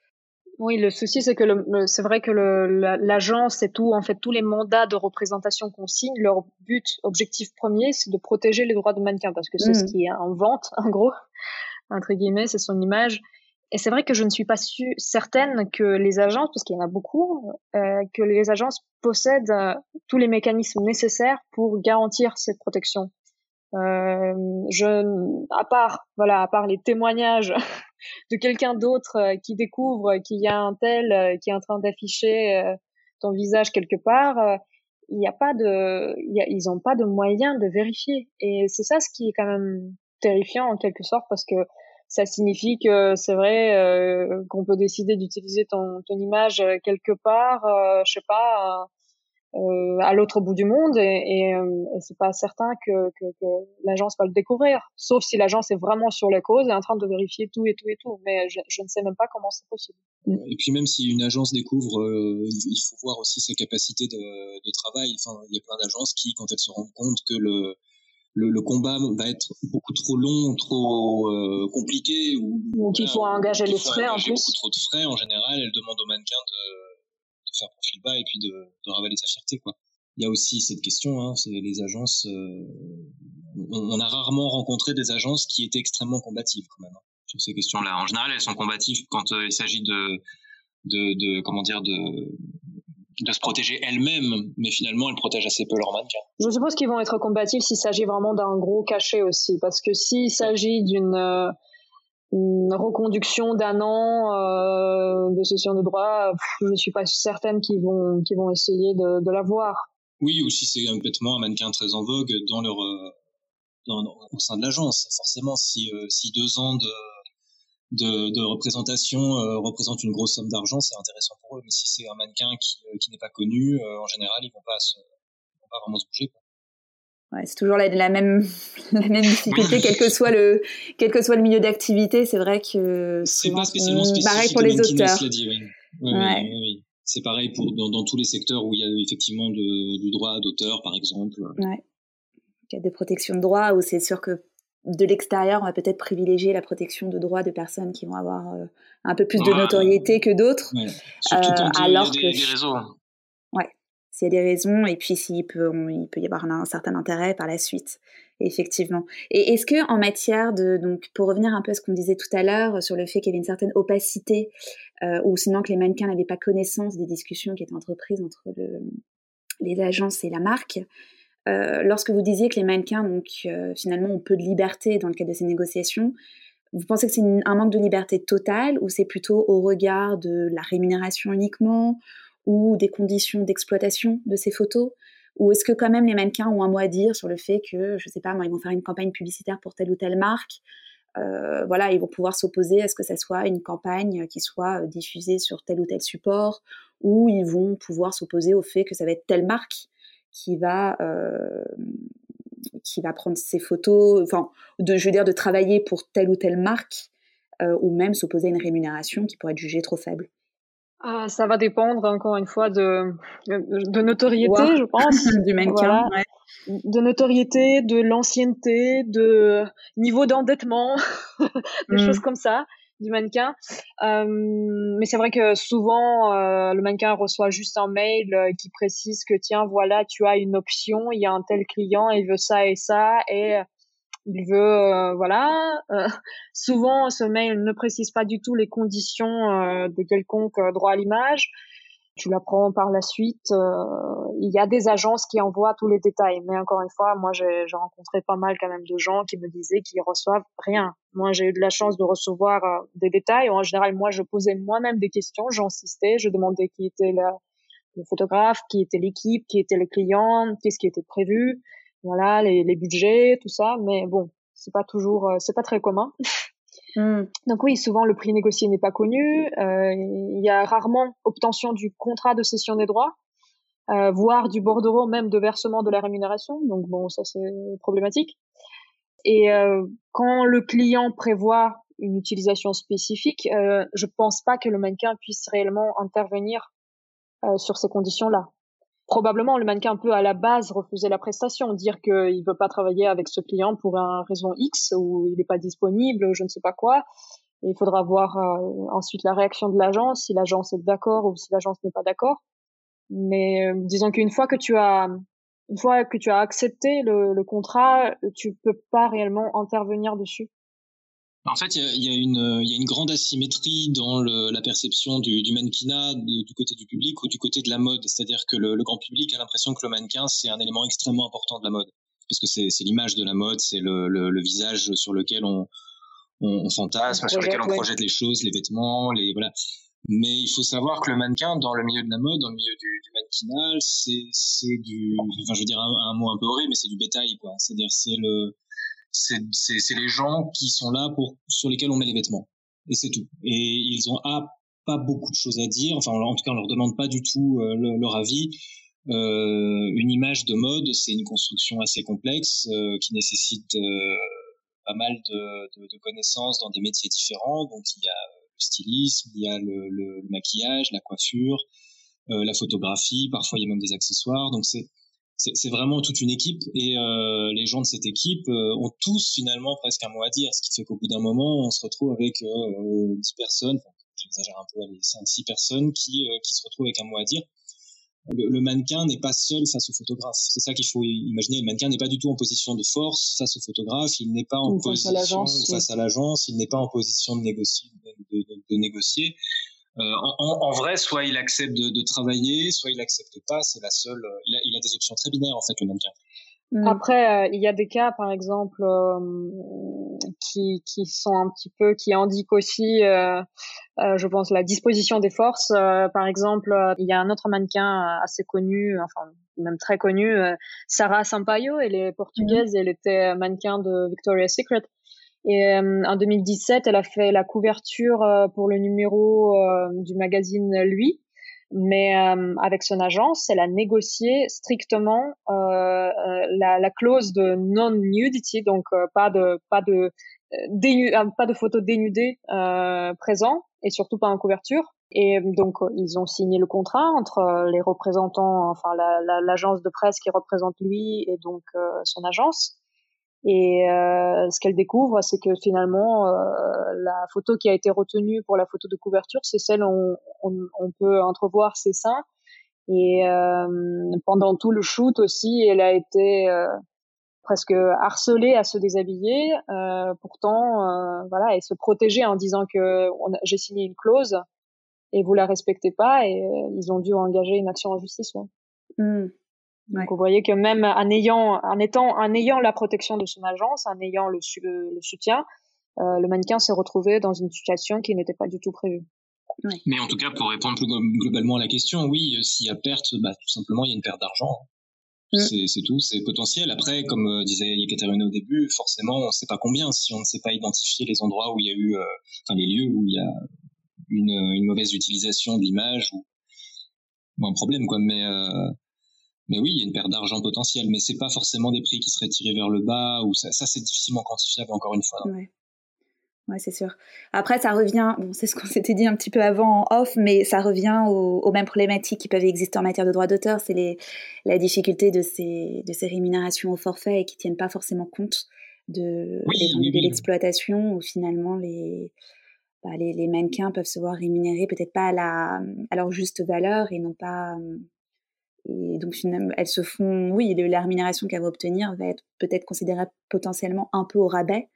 [SPEAKER 2] Oui, le souci, c'est que le, c'est vrai que l'agence et tout, en fait, tous les mandats de représentation qu'on signe, leur but, objectif premier, c'est de protéger les droits de mannequin parce que c'est ce mmh. qui est en vente, en gros, entre guillemets, c'est son image. Et c'est vrai que je ne suis pas certaine que les agences, parce qu'il y en a beaucoup, euh, que les agences possèdent euh, tous les mécanismes nécessaires pour garantir cette protection. Euh, je, à part, voilà, à part les témoignages de quelqu'un d'autre euh, qui découvre qu'il y a un tel euh, qui est en train d'afficher ton visage quelque part, il n'y a pas de, ils n'ont pas de moyens de vérifier. Et c'est ça ce qui est quand même terrifiant en quelque sorte parce que ça signifie que c'est vrai qu'on peut décider d'utiliser ton, image quelque part, je sais pas, euh, à l'autre bout du monde et, et, euh, et c'est pas certain que, que, que l'agence va le découvrir, sauf si l'agence est vraiment sur les causes et en train de vérifier tout et tout et tout. Mais je, je ne sais même pas comment c'est possible.
[SPEAKER 3] Et puis même si une agence découvre, euh, il faut voir aussi sa capacité de, de travail. Enfin, il y a plein d'agences qui, quand elles se rendent compte que le le, le, combat va être beaucoup trop long, trop euh, compliqué ou,
[SPEAKER 2] ou qu'il faut engager les frais en plus.
[SPEAKER 3] Beaucoup trop de frais en général, elle demande au mannequin de faire profil bas et puis de, de ravaler sa fierté quoi. Il y a aussi cette question, hein, c'est les agences. Euh, on, a rarement rencontré des agences qui étaient extrêmement combatives quand même hein, sur ces questions-là. En général, elles sont combatives quand euh, il s'agit de, de, de, comment dire, de de se protéger elles-mêmes, mais finalement elles protègent assez peu leurs mannequins.
[SPEAKER 2] Je suppose qu'ils vont être combatifs s'il s'agit vraiment d'un gros cachet aussi, parce que s'il s'agit d'une euh, une reconduction d'un an euh, de session de droit, je ne suis pas certaine qu'ils vont qu'ils vont essayer de, de l'avoir.
[SPEAKER 3] Oui, ou si c'est complètement un mannequin très en vogue dans leur euh, dans, au sein de l'agence. Forcément, si euh, si deux ans de de, de représentation euh, représentent une grosse somme d'argent, c'est intéressant pour eux. Mais si c'est un mannequin qui, qui n'est pas connu, en général, ils vont pas se, vont pas vraiment se bouger.
[SPEAKER 1] C'est toujours la, même, la même difficulté, quel que soit le, quel que soit le milieu d'activité. C'est vrai que
[SPEAKER 3] c'est pas spécialement spécifique
[SPEAKER 1] pareil pour les auteurs.
[SPEAKER 3] C'est pareil pour dans, dans, tous les secteurs où il y a effectivement de, du droit d'auteur, par exemple.
[SPEAKER 1] Ouais. Il y a des protections de droit où c'est sûr que de l'extérieur, on va peut-être privilégier la protection de droits de personnes qui vont avoir euh, un peu plus de notoriété que d'autres.
[SPEAKER 3] Ouais. Euh, alors il y a des, que... des réseaux.
[SPEAKER 1] S'il y a des raisons et puis s'il peut, il peut y avoir un, certain intérêt par la suite. Effectivement. Et est-ce que en matière de donc pour revenir un peu à ce qu'on disait tout à l'heure sur le fait qu'il y avait une certaine opacité euh, ou sinon que les mannequins n'avaient pas connaissance des discussions qui étaient entreprises entre le, les agences et la marque, euh, lorsque vous disiez que les mannequins donc euh, finalement ont peu de liberté dans le cadre de ces négociations, vous pensez que c'est un manque de liberté totale ou c'est plutôt au regard de la rémunération uniquement ou des conditions d'exploitation de ces photos? Ou est-ce que quand même les mannequins ont un mot à dire sur le fait que, je sais pas, ils vont faire une campagne publicitaire pour telle ou telle marque? Euh, voilà, ils vont pouvoir s'opposer à ce que ça soit une campagne qui soit euh, diffusée sur tel ou tel support, ou ils vont pouvoir s'opposer au fait que ça va être telle marque qui va euh, qui va prendre ces photos, enfin, de, je veux dire, de travailler pour telle ou telle marque, ou même s'opposer à une rémunération qui pourrait être jugée trop faible.
[SPEAKER 2] Ah, ça va dépendre encore une fois de, de notoriété, je pense.
[SPEAKER 1] du mannequin.
[SPEAKER 2] De notoriété, de l'ancienneté, de niveau d'endettement, des mm. choses comme ça du mannequin. Euh, mais c'est vrai que souvent, euh, le mannequin reçoit juste un mail euh, qui précise que tiens, voilà, tu as une option, il y a un tel client, il veut ça et ça, et il veut, euh, voilà. Euh, souvent, ce mail ne précise pas du tout les conditions euh, de quelconque droit à l'image. Tu l'apprends par la suite. il y a des agences qui envoient tous les détails, mais encore une fois, moi, j'ai rencontré pas mal quand même de gens qui me disaient qu'ils reçoivent rien. Moi, j'ai eu de la chance de recevoir des détails. En général, moi, je posais moi-même des questions, j'insistais, je demandais qui était le photographe, qui était l'équipe, qui était le client, qu'est-ce qui était prévu voilà les, les budgets tout ça mais bon c'est pas toujours euh, c'est pas très commun. Hmm. donc oui souvent le prix négocié n'est pas connu. Euh, il y a rarement obtention du contrat de cession des droits euh, voire du bordereau même de versement de la rémunération. Donc bon ça c'est problématique. Et euh, quand le client prévoit une utilisation spécifique euh, je pense pas que le mannequin puisse réellement intervenir euh, sur ces conditions là probablement le mannequin peut à la base refuser la prestation, dire qu'il ne veut pas travailler avec ce client pour un raison X ou il n'est pas disponible, je ne sais pas quoi. Il faudra voir ensuite la réaction de l'agence, si l'agence est d'accord ou si l'agence n'est pas d'accord. Mais disons qu'une fois que tu as une fois que tu as accepté le, le contrat, tu peux pas réellement intervenir dessus.
[SPEAKER 3] En fait, il y a, une, y a une grande asymétrie dans le, la perception du, du mannequinat du côté du public ou du côté de la mode. C'est-à-dire que le, le, grand public a l'impression que le mannequin, c'est un élément extrêmement important de la mode. Parce que c'est l'image de la mode, c'est le, le, visage sur lequel on, on, on fantasme, sur lequel on projette les choses, les vêtements, les voilà. Mais il faut savoir que le mannequin, dans le milieu de la mode, dans le milieu du, du mannequinat, c'est du, enfin je veux dire un, un, mot un peu horrible, mais c'est du bétail quoi. C'est-à-dire c'est le c'est les gens qui sont là pour sur lesquels on met les vêtements et c'est tout. Et ils ont pas beaucoup de choses à dire. Enfin, en tout cas, on leur demande pas du tout euh, leur avis. Euh, une image de mode, c'est une construction assez complexe euh, qui nécessite euh, pas mal de, de, de, connaissances dans des métiers différents. Donc, il y a le stylisme, il y a le, le, le maquillage, la coiffure, euh, la photographie. Parfois, il y a même des accessoires. Donc, c'est c'est vraiment toute une équipe et euh, les gens de cette équipe euh, ont tous finalement presque un mot à dire, ce qui fait qu'au bout d'un moment, on se retrouve avec euh, 10 personnes, enfin, j'exagère un peu, les 5-6 personnes qui, euh, qui se retrouvent avec un mot à dire. Le, le mannequin n'est pas seul face au photographe. C'est ça qu'il faut imaginer. Le mannequin n'est pas du tout en position de force face au photographe. Il n'est pas en position face à l'agence. Il n'est pas en position de négocier. De, de, de négocier. Euh, en, en, vrai, soit il accepte de, de travailler, soit il accepte pas. C'est la seule. Euh, il a, il a, des options très binaires en fait le mannequin.
[SPEAKER 2] Mm. Après, euh, il y a des cas, par exemple, qui, qui sont un petit peu, qui indiquent aussi, euh, je pense, la disposition des forces. par exemple, il y a un autre mannequin assez connu, enfin même très connu, Sarah Sampaio. Elle est portugaise, mm. elle était mannequin de Victoria's Secret. Et euh, en 2017, elle a fait la couverture euh, pour le numéro euh, du magazine Lui. Mais avec son agence, elle a négocié strictement la, la, clause de non-nudity, donc pas de pas de dénu, pas de photos dénudées présent et surtout pas en couverture. Et donc ils ont signé le contrat entre les représentants, enfin l'agence la, de presse qui représente lui et donc son agence. Et euh, ce qu'elle découvre, c'est que finalement, euh, la photo qui a été retenue pour la photo de couverture, c'est celle où on, on, peut entrevoir ses seins. Et euh, pendant tout le shoot aussi, elle a été euh, presque harcelée à se déshabiller. Euh, pourtant, euh, voilà, et se protéger en disant que j'ai signé une clause et vous la respectez pas. Et ils ont dû engager une action en justice. Ouais. Mmh. Donc vous voyez que même en ayant, en étant, en ayant la protection de son agence, en ayant le, le, soutien, euh, le mannequin s'est retrouvé dans une situation qui n'était pas du tout prévue.
[SPEAKER 3] Mais en tout cas, pour répondre plus globalement à la question, oui, euh, s'il y a perte, bah, tout simplement, il y a une perte d'argent. Mm. C'est tout, c'est potentiel. Après, comme euh, disait Yekaterina au début, forcément, on ne sait pas combien. Si on ne sait pas identifier les endroits où il y a eu, euh, enfin les lieux où il y a une, une mauvaise utilisation de l'image ou, ou, un problème, quoi. Mais euh, mais oui, il y a une perte d'argent potentielle, mais c'est pas forcément des prix qui seraient tirés vers le bas ou ça, ça c'est difficilement quantifiable encore une fois.
[SPEAKER 1] Ouais. Ouais, c'est sûr. Après, ça revient, bon, c'est ce qu'on s'était dit un petit peu avant en off, mais ça revient aux, aux mêmes problématiques qui peuvent exister en matière de droits d'auteur. C'est la difficulté de ces, de ces rémunérations au forfait et qui tiennent pas forcément compte de, oui, de l'exploitation où finalement les, bah, les, les, mannequins peuvent se voir rémunérés peut-être pas à, la, à leur juste valeur et non pas et donc elles se font, oui, la rémunération qu'elles vont obtenir va être peut-être considérée potentiellement un peu au rabais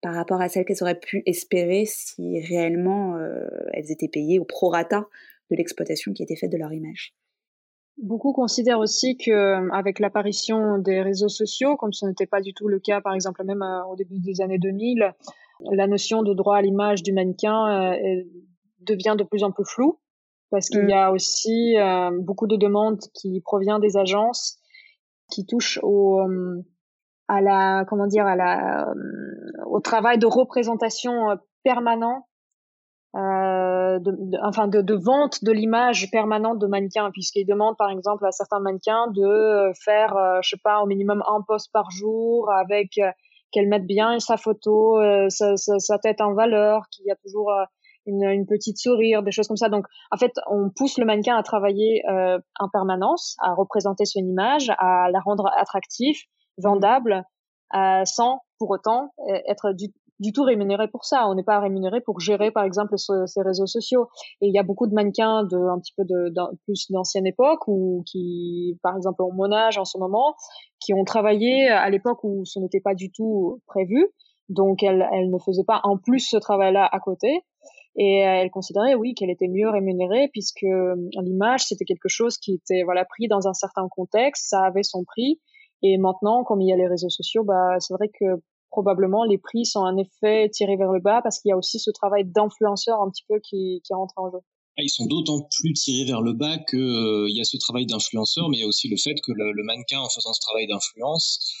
[SPEAKER 1] par rapport à celle qu'elles auraient pu espérer si réellement euh, elles étaient payées au prorata de l'exploitation qui était faite de leur image.
[SPEAKER 2] Beaucoup considèrent aussi que avec l'apparition des réseaux sociaux, comme ce n'était pas du tout le cas, par exemple même euh, au début des années 2000, la notion de droit à l'image du mannequin euh, devient de plus en plus floue parce qu'il y mm. a aussi euh, beaucoup de demandes qui proviennent des agences qui touchent au euh, à la comment dire à la euh, au travail de représentation permanent euh, de, enfin de, de, vente de l'image permanente de mannequins puisqu'ils demandent par exemple à certains mannequins de faire je sais pas au minimum un post par jour avec qu'elle mette bien sa photo sa, sa, sa, tête en valeur qu'il y a toujours une, une, petite sourire, des choses comme ça. Donc, en fait, on pousse le mannequin à travailler euh, en permanence, à représenter son image, à la rendre attractive, vendable, euh, sans pour autant euh, être du, du tout rémunéré pour ça. On n'est pas rémunéré pour gérer, par exemple, ces réseaux sociaux. Et il y a beaucoup de mannequins de un petit peu de, plus d'ancienne époque ou qui, par exemple, ont mon âge en ce moment, qui ont travaillé à l'époque où ce n'était pas du tout prévu. Donc, elles, elles ne faisaient pas en plus ce travail-là à côté. Et elle considérait, oui, qu'elle était mieux rémunérée puisque l'image, c'était quelque chose qui était voilà pris dans un certain contexte, ça avait son prix. Et maintenant, comme il y a les réseaux sociaux, bah, c'est vrai que probablement les prix sont en effet tirés vers le bas parce qu'il y a aussi ce travail d'influenceur un petit peu qui, qui rentre en jeu.
[SPEAKER 3] Ah, ils sont d'autant plus tirés vers le bas qu'il euh, y a ce travail d'influenceur, mais il y a aussi le fait que le mannequin, en faisant ce travail d'influence,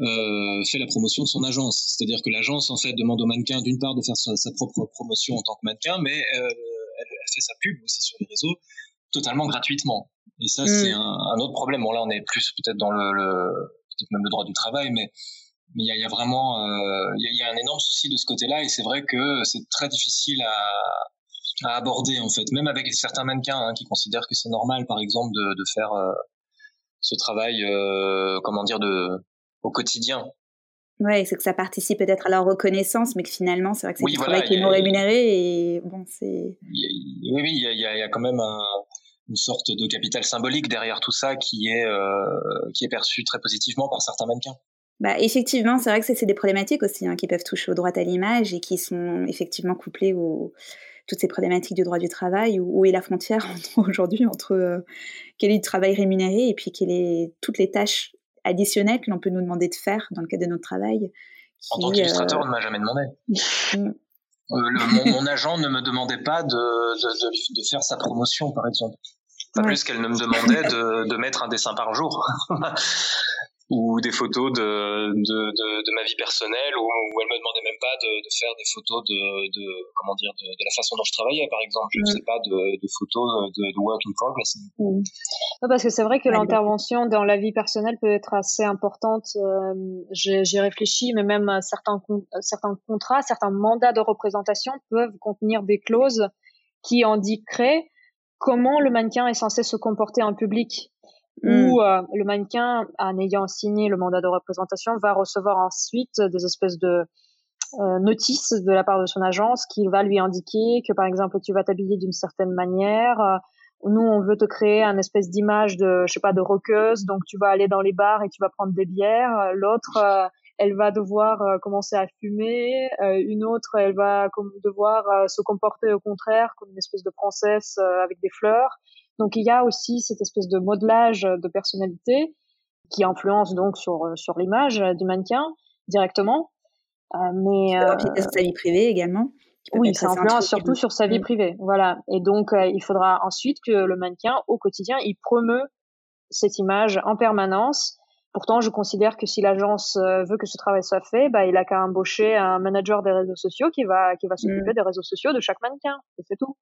[SPEAKER 3] euh, fait la promotion de son agence. C'est-à-dire que l'agence, en fait, demande au mannequin, d'une part, de faire sa, sa, propre promotion en tant que mannequin, mais euh, elle, elle, fait sa pub aussi sur les réseaux totalement gratuitement. Et ça, c'est mm. un, un, autre problème. Bon, là, on est plus peut-être dans le, le peut-être même le droit du travail, mais mais il y a, y a, vraiment euh, il y, a, y, a, un énorme souci de ce côté-là et c'est vrai que c'est très difficile à, à, aborder en fait même avec certains mannequins hein, qui considèrent que c'est normal par exemple de, de faire euh, ce travail euh, comment dire de au quotidien
[SPEAKER 1] Ouais, c'est que ça participe peut-être à leur reconnaissance, mais que finalement, c'est vrai que c'est un travail qui est non rémunéré et bon, c'est.
[SPEAKER 3] Oui, oui, il y a, y a, quand même un, une sorte de capital symbolique derrière tout ça qui est euh, qui est perçu très positivement par certains mannequins.
[SPEAKER 1] Bah, effectivement, c'est vrai que c'est des problématiques aussi hein, qui peuvent toucher au droit à l'image et qui sont effectivement couplées aux toutes ces problématiques du droit du travail. Où, est la frontière aujourd'hui entre euh, quel est le travail rémunéré et puis quelles est toutes les tâches additionnelles que l'on peut nous demander de faire dans le cadre de notre travail.
[SPEAKER 3] en tant qu'illustrateur, on ne m'a jamais demandé. Mm. Euh, mon, agent ne me demandait pas de, de, de, faire sa promotion, par exemple. Pas plus qu'elle ne me demandait de, de mettre un dessin par jour. ou des photos de, de, de, de ma vie personnelle où, où, elle me demandait même pas de, de faire des photos de, de comment dire de, de, la façon dont je travaillais par exemple je ne mm. faisais pas de, de photos de, de, work in progress
[SPEAKER 2] mm. parce que c'est vrai que l'intervention dans la vie personnelle peut être assez importante euh, j'ai réfléchi mais même certains certains contrats certains mandats de représentation peuvent contenir des clauses qui indiqueraient comment le mannequin est censé se comporter en public où mm. euh, le mannequin, en ayant signé le mandat de représentation, va recevoir ensuite des espèces de euh, notices de la part de son agence qui va lui indiquer que, par exemple, tu vas t'habiller d'une certaine manière. Euh, nous, on veut te créer un espèce d'image de, je sais pas, de roqueuse, donc tu vas aller dans les bars et tu vas prendre des bières. L'autre, elle va devoir commencer à fumer. une autre, elle va devoir se comporter au contraire comme une espèce de princesse avec des fleurs. Donc il y a aussi cette espèce de modelage de personnalité qui influence donc sur euh, sur l'image du mannequin directement.
[SPEAKER 1] Euh, mais euh, sur sa vie privée également.
[SPEAKER 2] Oui, ça influence surtout sur sa vie mm. privée. Voilà. Et donc euh, il faudra ensuite que le mannequin au quotidien il promeut cette image en permanence. Pourtant, je considère que si l'agence veut que ce travail soit fait, bah, il a qu'à embaucher un manager des réseaux sociaux qui va qui va s'occuper mm. des réseaux sociaux de chaque mannequin. C'est tout.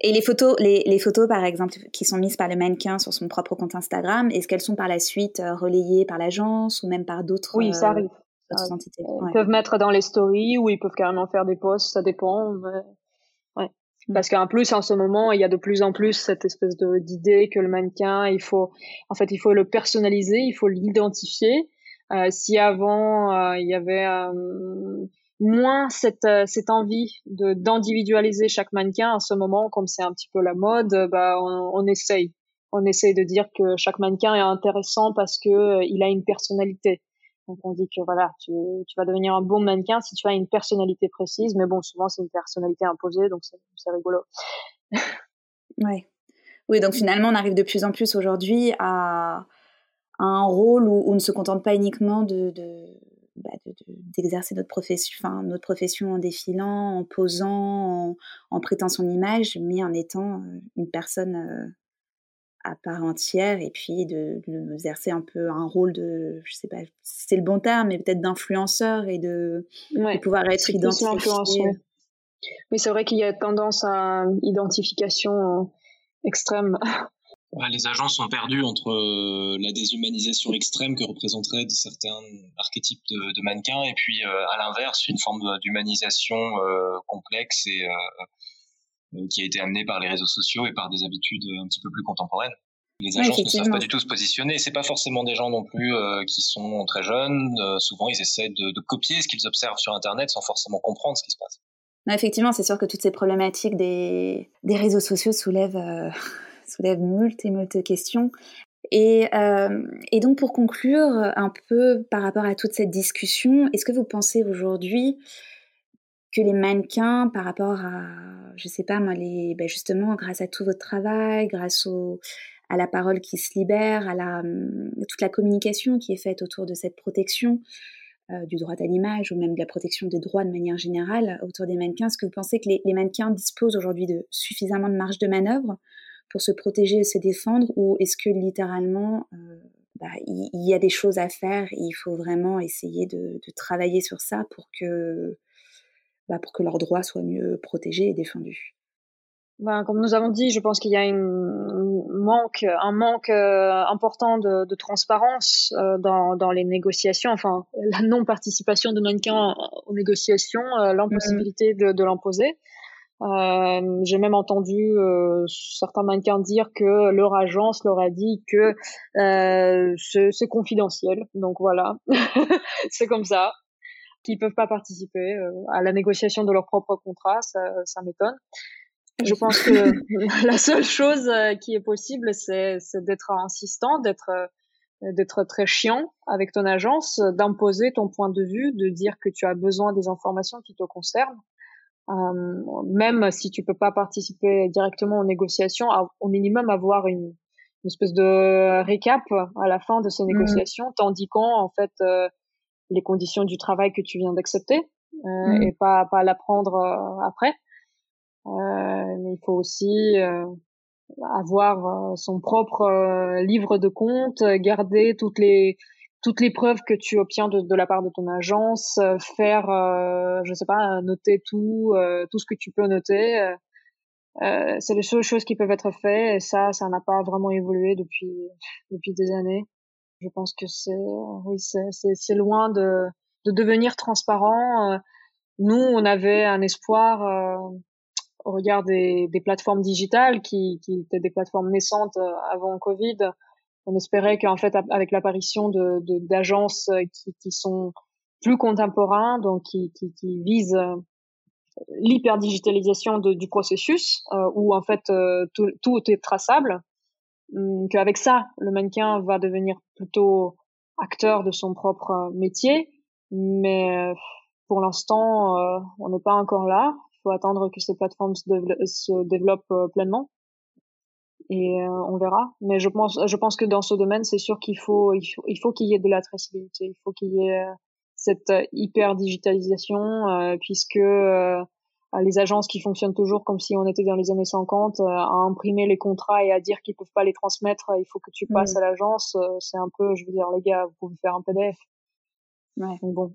[SPEAKER 1] Et les photos, les, les, photos par exemple, qui sont mises par le mannequin sur son propre compte Instagram, est-ce qu'elles sont par la suite euh, relayées par l'agence ou même par d'autres
[SPEAKER 2] Oui, ça arrive. Euh, entités? Ils peuvent mettre dans les stories ou ils peuvent carrément faire des posts, ça dépend. Ouais. Mm. Parce qu'en plus, en ce moment, il y a de plus en plus cette espèce de d'idée que le mannequin, il faut, en fait, il faut le personnaliser, il faut l'identifier. Euh, si avant euh, il y avait moins cette, euh, cette envie de d'individualiser chaque mannequin en ce moment, comme c'est un petit peu la mode, bah on, on, essaye. On essaye de dire que chaque mannequin est intéressant parce que euh, il a une personnalité. Donc on dit que voilà, tu, tu vas devenir un bon mannequin si tu as une personnalité précise, mais bon, souvent c'est une personnalité imposée, donc c'est rigolo.
[SPEAKER 1] ouais. Oui, donc finalement on arrive de plus en plus aujourd'hui à, à, un rôle où, on ne se contente pas uniquement de, de bah, d'exercer notre profession, enfin, notre profession en défilant, en posant, en, en, prêtant son image, mais en étant euh, une personne euh, à part entière et puis de, d'exercer un peu un rôle de, je sais pas, c'est le bon terme, mais peut-être d'influenceur et de, pouvoir être identifié.
[SPEAKER 2] Mais c'est vrai qu'il y a tendance à identification extrême
[SPEAKER 3] les agents sont perdus entre euh, la déshumanisation extrême que représenteraient certains archétypes de, mannequins et puis euh, à l'inverse une forme d'humanisation euh, complexe et qui a été amenée par les réseaux sociaux et par des habitudes un petit peu plus contemporaines. Les agences ne savent pas du tout se positionner. C'est pas forcément des gens non plus euh, qui sont très jeunes. Euh, souvent, ils essaient de, de copier ce qu'ils observent sur Internet sans forcément comprendre ce qui se passe.
[SPEAKER 1] effectivement, c'est sûr que toutes ces problématiques des, des réseaux sociaux soulèvent, euh, soulèvent moult et moult questions. Et, euh, et, donc pour conclure un peu par rapport à toute cette discussion, est-ce que vous pensez aujourd'hui que les mannequins, par rapport à, je sais pas moi, les, ben justement grâce à tout votre travail, grâce au, à la parole qui se libère, à la, toute la communication qui est faite autour de cette protection euh, du droit à l'image ou même de la protection des droits de manière générale autour des mannequins, est-ce que vous pensez que les mannequins disposent aujourd'hui de suffisamment de marge de manœuvre pour se protéger et se défendre ou est-ce que littéralement euh, bah, il, y, a des choses à faire et il faut vraiment essayer de, de travailler sur ça pour que, bah, pour que leurs droits soient mieux protégés et défendus?
[SPEAKER 2] Ben, comme nous avons dit, je pense qu'il y a une, manque, un manque euh, important de, de transparence euh, dans, dans, les négociations, enfin la non-participation de mannequins aux négociations, euh, l'impossibilité de, de l'imposer. Euh, j'ai même entendu euh, certains mannequins dire que leur agence leur a dit que euh, c'est confidentiel. Donc voilà, c'est comme ça. Qu'ils peuvent pas participer à la négociation de leur propre contrat, ça, ça m'étonne. Je pense que la seule chose qui est possible, c'est d'être insistant, d'être d'être très chiant avec ton agence, d'imposer ton point de vue, de dire que tu as besoin des informations qui te concernent euh, même si tu peux pas participer directement aux négociations, au minimum avoir une, une, espèce de récap à la fin de ces mmh. négociations, t'indiquant en fait euh, les conditions du travail que tu viens d'accepter euh, mmh. et pas pas l'apprendre après. mais il faut aussi avoir son propre livre de compte, garder toutes les toutes les preuves que tu obtiens de, de la part de ton agence, euh, faire, euh, je sais pas, noter tout, euh, tout ce que tu peux noter. Euh, c'est les seules choses qui peuvent être faites et ça, ça n'a pas vraiment évolué depuis depuis des années. Je pense que c'est oui, c'est loin de de devenir transparent. Nous, on avait un espoir au regard des, des plateformes digitales qui, qui étaient des plateformes naissantes avant Covid on espérait qu'en fait, avec l'apparition de d'agences euh, qui, qui, sont plus contemporains, donc qui, qui, qui visent euh, l'hyper digitalisation du processus, euh, où en fait tout, tout, est traçable, hum, qu'avec ça, le mannequin va devenir plutôt acteur de son propre métier, mais pour l'instant, on n'est pas encore là. Il faut attendre que ces plateformes se développent pleinement et euh, on verra. Mais je pense, je pense que dans ce domaine, c'est sûr qu'il faut, il faut, qu'il y ait de la traçabilité, il faut qu'il y ait euh, cette euh, hyper digitalisation, puisque les agences qui fonctionnent toujours comme si on était dans les années 50, à imprimer les contrats et à dire qu'ils peuvent pas les transmettre, il faut que tu passes mm. à l'agence. c'est un peu, je veux dire, les gars, vous pouvez faire un PDF.
[SPEAKER 1] Ouais. bon.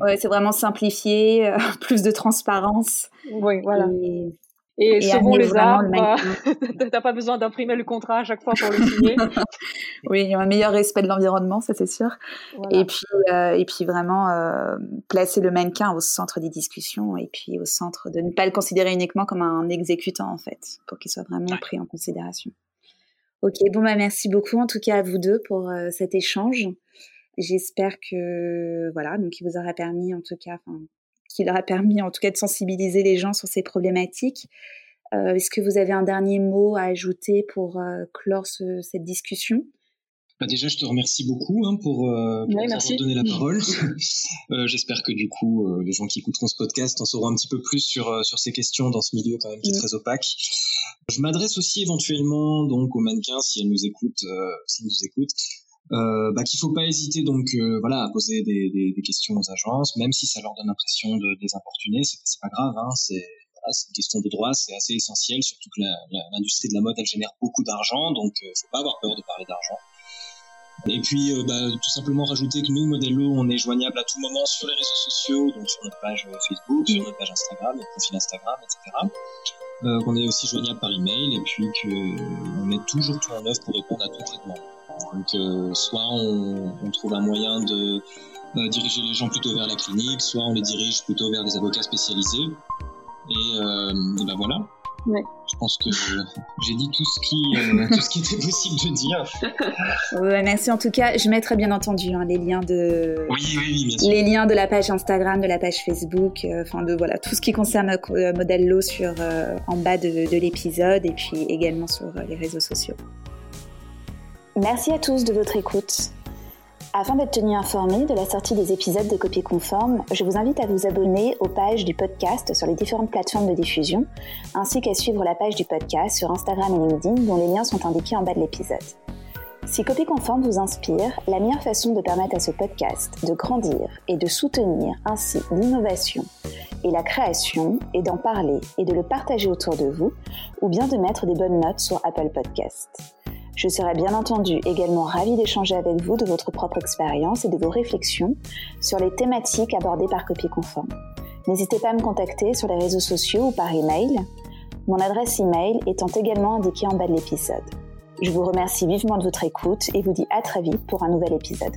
[SPEAKER 1] ouais, c'est vraiment simplifié, plus de transparence.
[SPEAKER 2] Oui, voilà. Et, selon les arbres, t'as pas besoin d'imprimer le contrat à chaque fois pour le signer.
[SPEAKER 1] oui, il y a un meilleur respect de l'environnement, ça c'est sûr. Et puis, euh, et puis vraiment euh, placer le mannequin au centre des discussions et puis au centre de ne pas le considérer uniquement comme un exécutant en fait, pour qu'il soit vraiment pris en considération. Ok, bon bah merci beaucoup en tout cas à vous deux pour euh, cet échange. J'espère que voilà, donc il vous aura permis en tout cas, qui leur a permis en tout cas de sensibiliser les gens sur ces problématiques. Euh, est-ce que vous avez un dernier mot à ajouter pour euh, clore cette discussion?
[SPEAKER 3] Bah déjà, je te remercie beaucoup hein, pour, euh, pour avoir donné la parole. J'espère que du coup, les gens qui écouteront ce podcast en sauront un petit peu plus sur, sur ces questions dans ce milieu quand même qui est mm. très opaque. Je m'adresse aussi éventuellement donc aux mannequins si elles nous écoutent, s'ils nous écoutent, euh, bah, qu'il faut pas hésiter donc euh, voilà à poser des, questions aux agences, même si ça leur donne l'impression de, les importuner, c'est, pas grave, hein, c'est une question de droit, c'est assez essentiel, surtout que l'industrie de la mode elle génère beaucoup d'argent, donc euh, faut pas avoir peur de parler d'argent. Et puis, euh, bah, tout simplement rajouter que nous, Modello, on est joignable à tout moment sur les réseaux sociaux, donc sur notre page Facebook, sur notre page Instagram, notre profil Instagram, etc. Euh, est aussi joignable par email, et puis qu'on met toujours tout en œuvre pour répondre à tout traitement. Donc euh, soit on, on, trouve un moyen de euh, diriger les gens plutôt vers la clinique, soit on les dirige plutôt vers des avocats spécialisés. Et, euh, ben voilà. Je pense que j'ai dit tout ce, qui, tout ce qui était possible de dire.
[SPEAKER 1] merci en tout cas. Je mettrai bien entendu hein, les liens de
[SPEAKER 3] oui, oui, bien sûr.
[SPEAKER 1] les liens de la page Instagram, de la page Facebook, euh, enfin de voilà tout ce qui concerne euh, Modèle Low sur en bas de, de l'épisode et puis également sur les réseaux sociaux. Merci à tous de votre écoute. Afin d'être tenu informé de la sortie des épisodes de Copier Conforme, je vous invite à vous abonner aux pages du podcast sur les différentes plateformes de diffusion, ainsi qu'à suivre la page du podcast sur Instagram et LinkedIn dont les liens sont indiqués en bas de l'épisode. Si Copier Conforme vous inspire, la meilleure façon de permettre à ce podcast de grandir et de soutenir ainsi l'innovation et la création est d'en parler et de le partager autour de vous, ou bien de mettre des bonnes notes sur Apple Podcast. Je serai bien entendu également ravie d'échanger avec vous de votre propre expérience et de vos réflexions sur les thématiques abordées par Copie Conforme. N'hésitez pas à me contacter sur les réseaux sociaux ou par email, mon adresse email étant également indiquée en bas de l'épisode. Je vous remercie vivement de votre écoute et vous dis à très vite pour un nouvel épisode.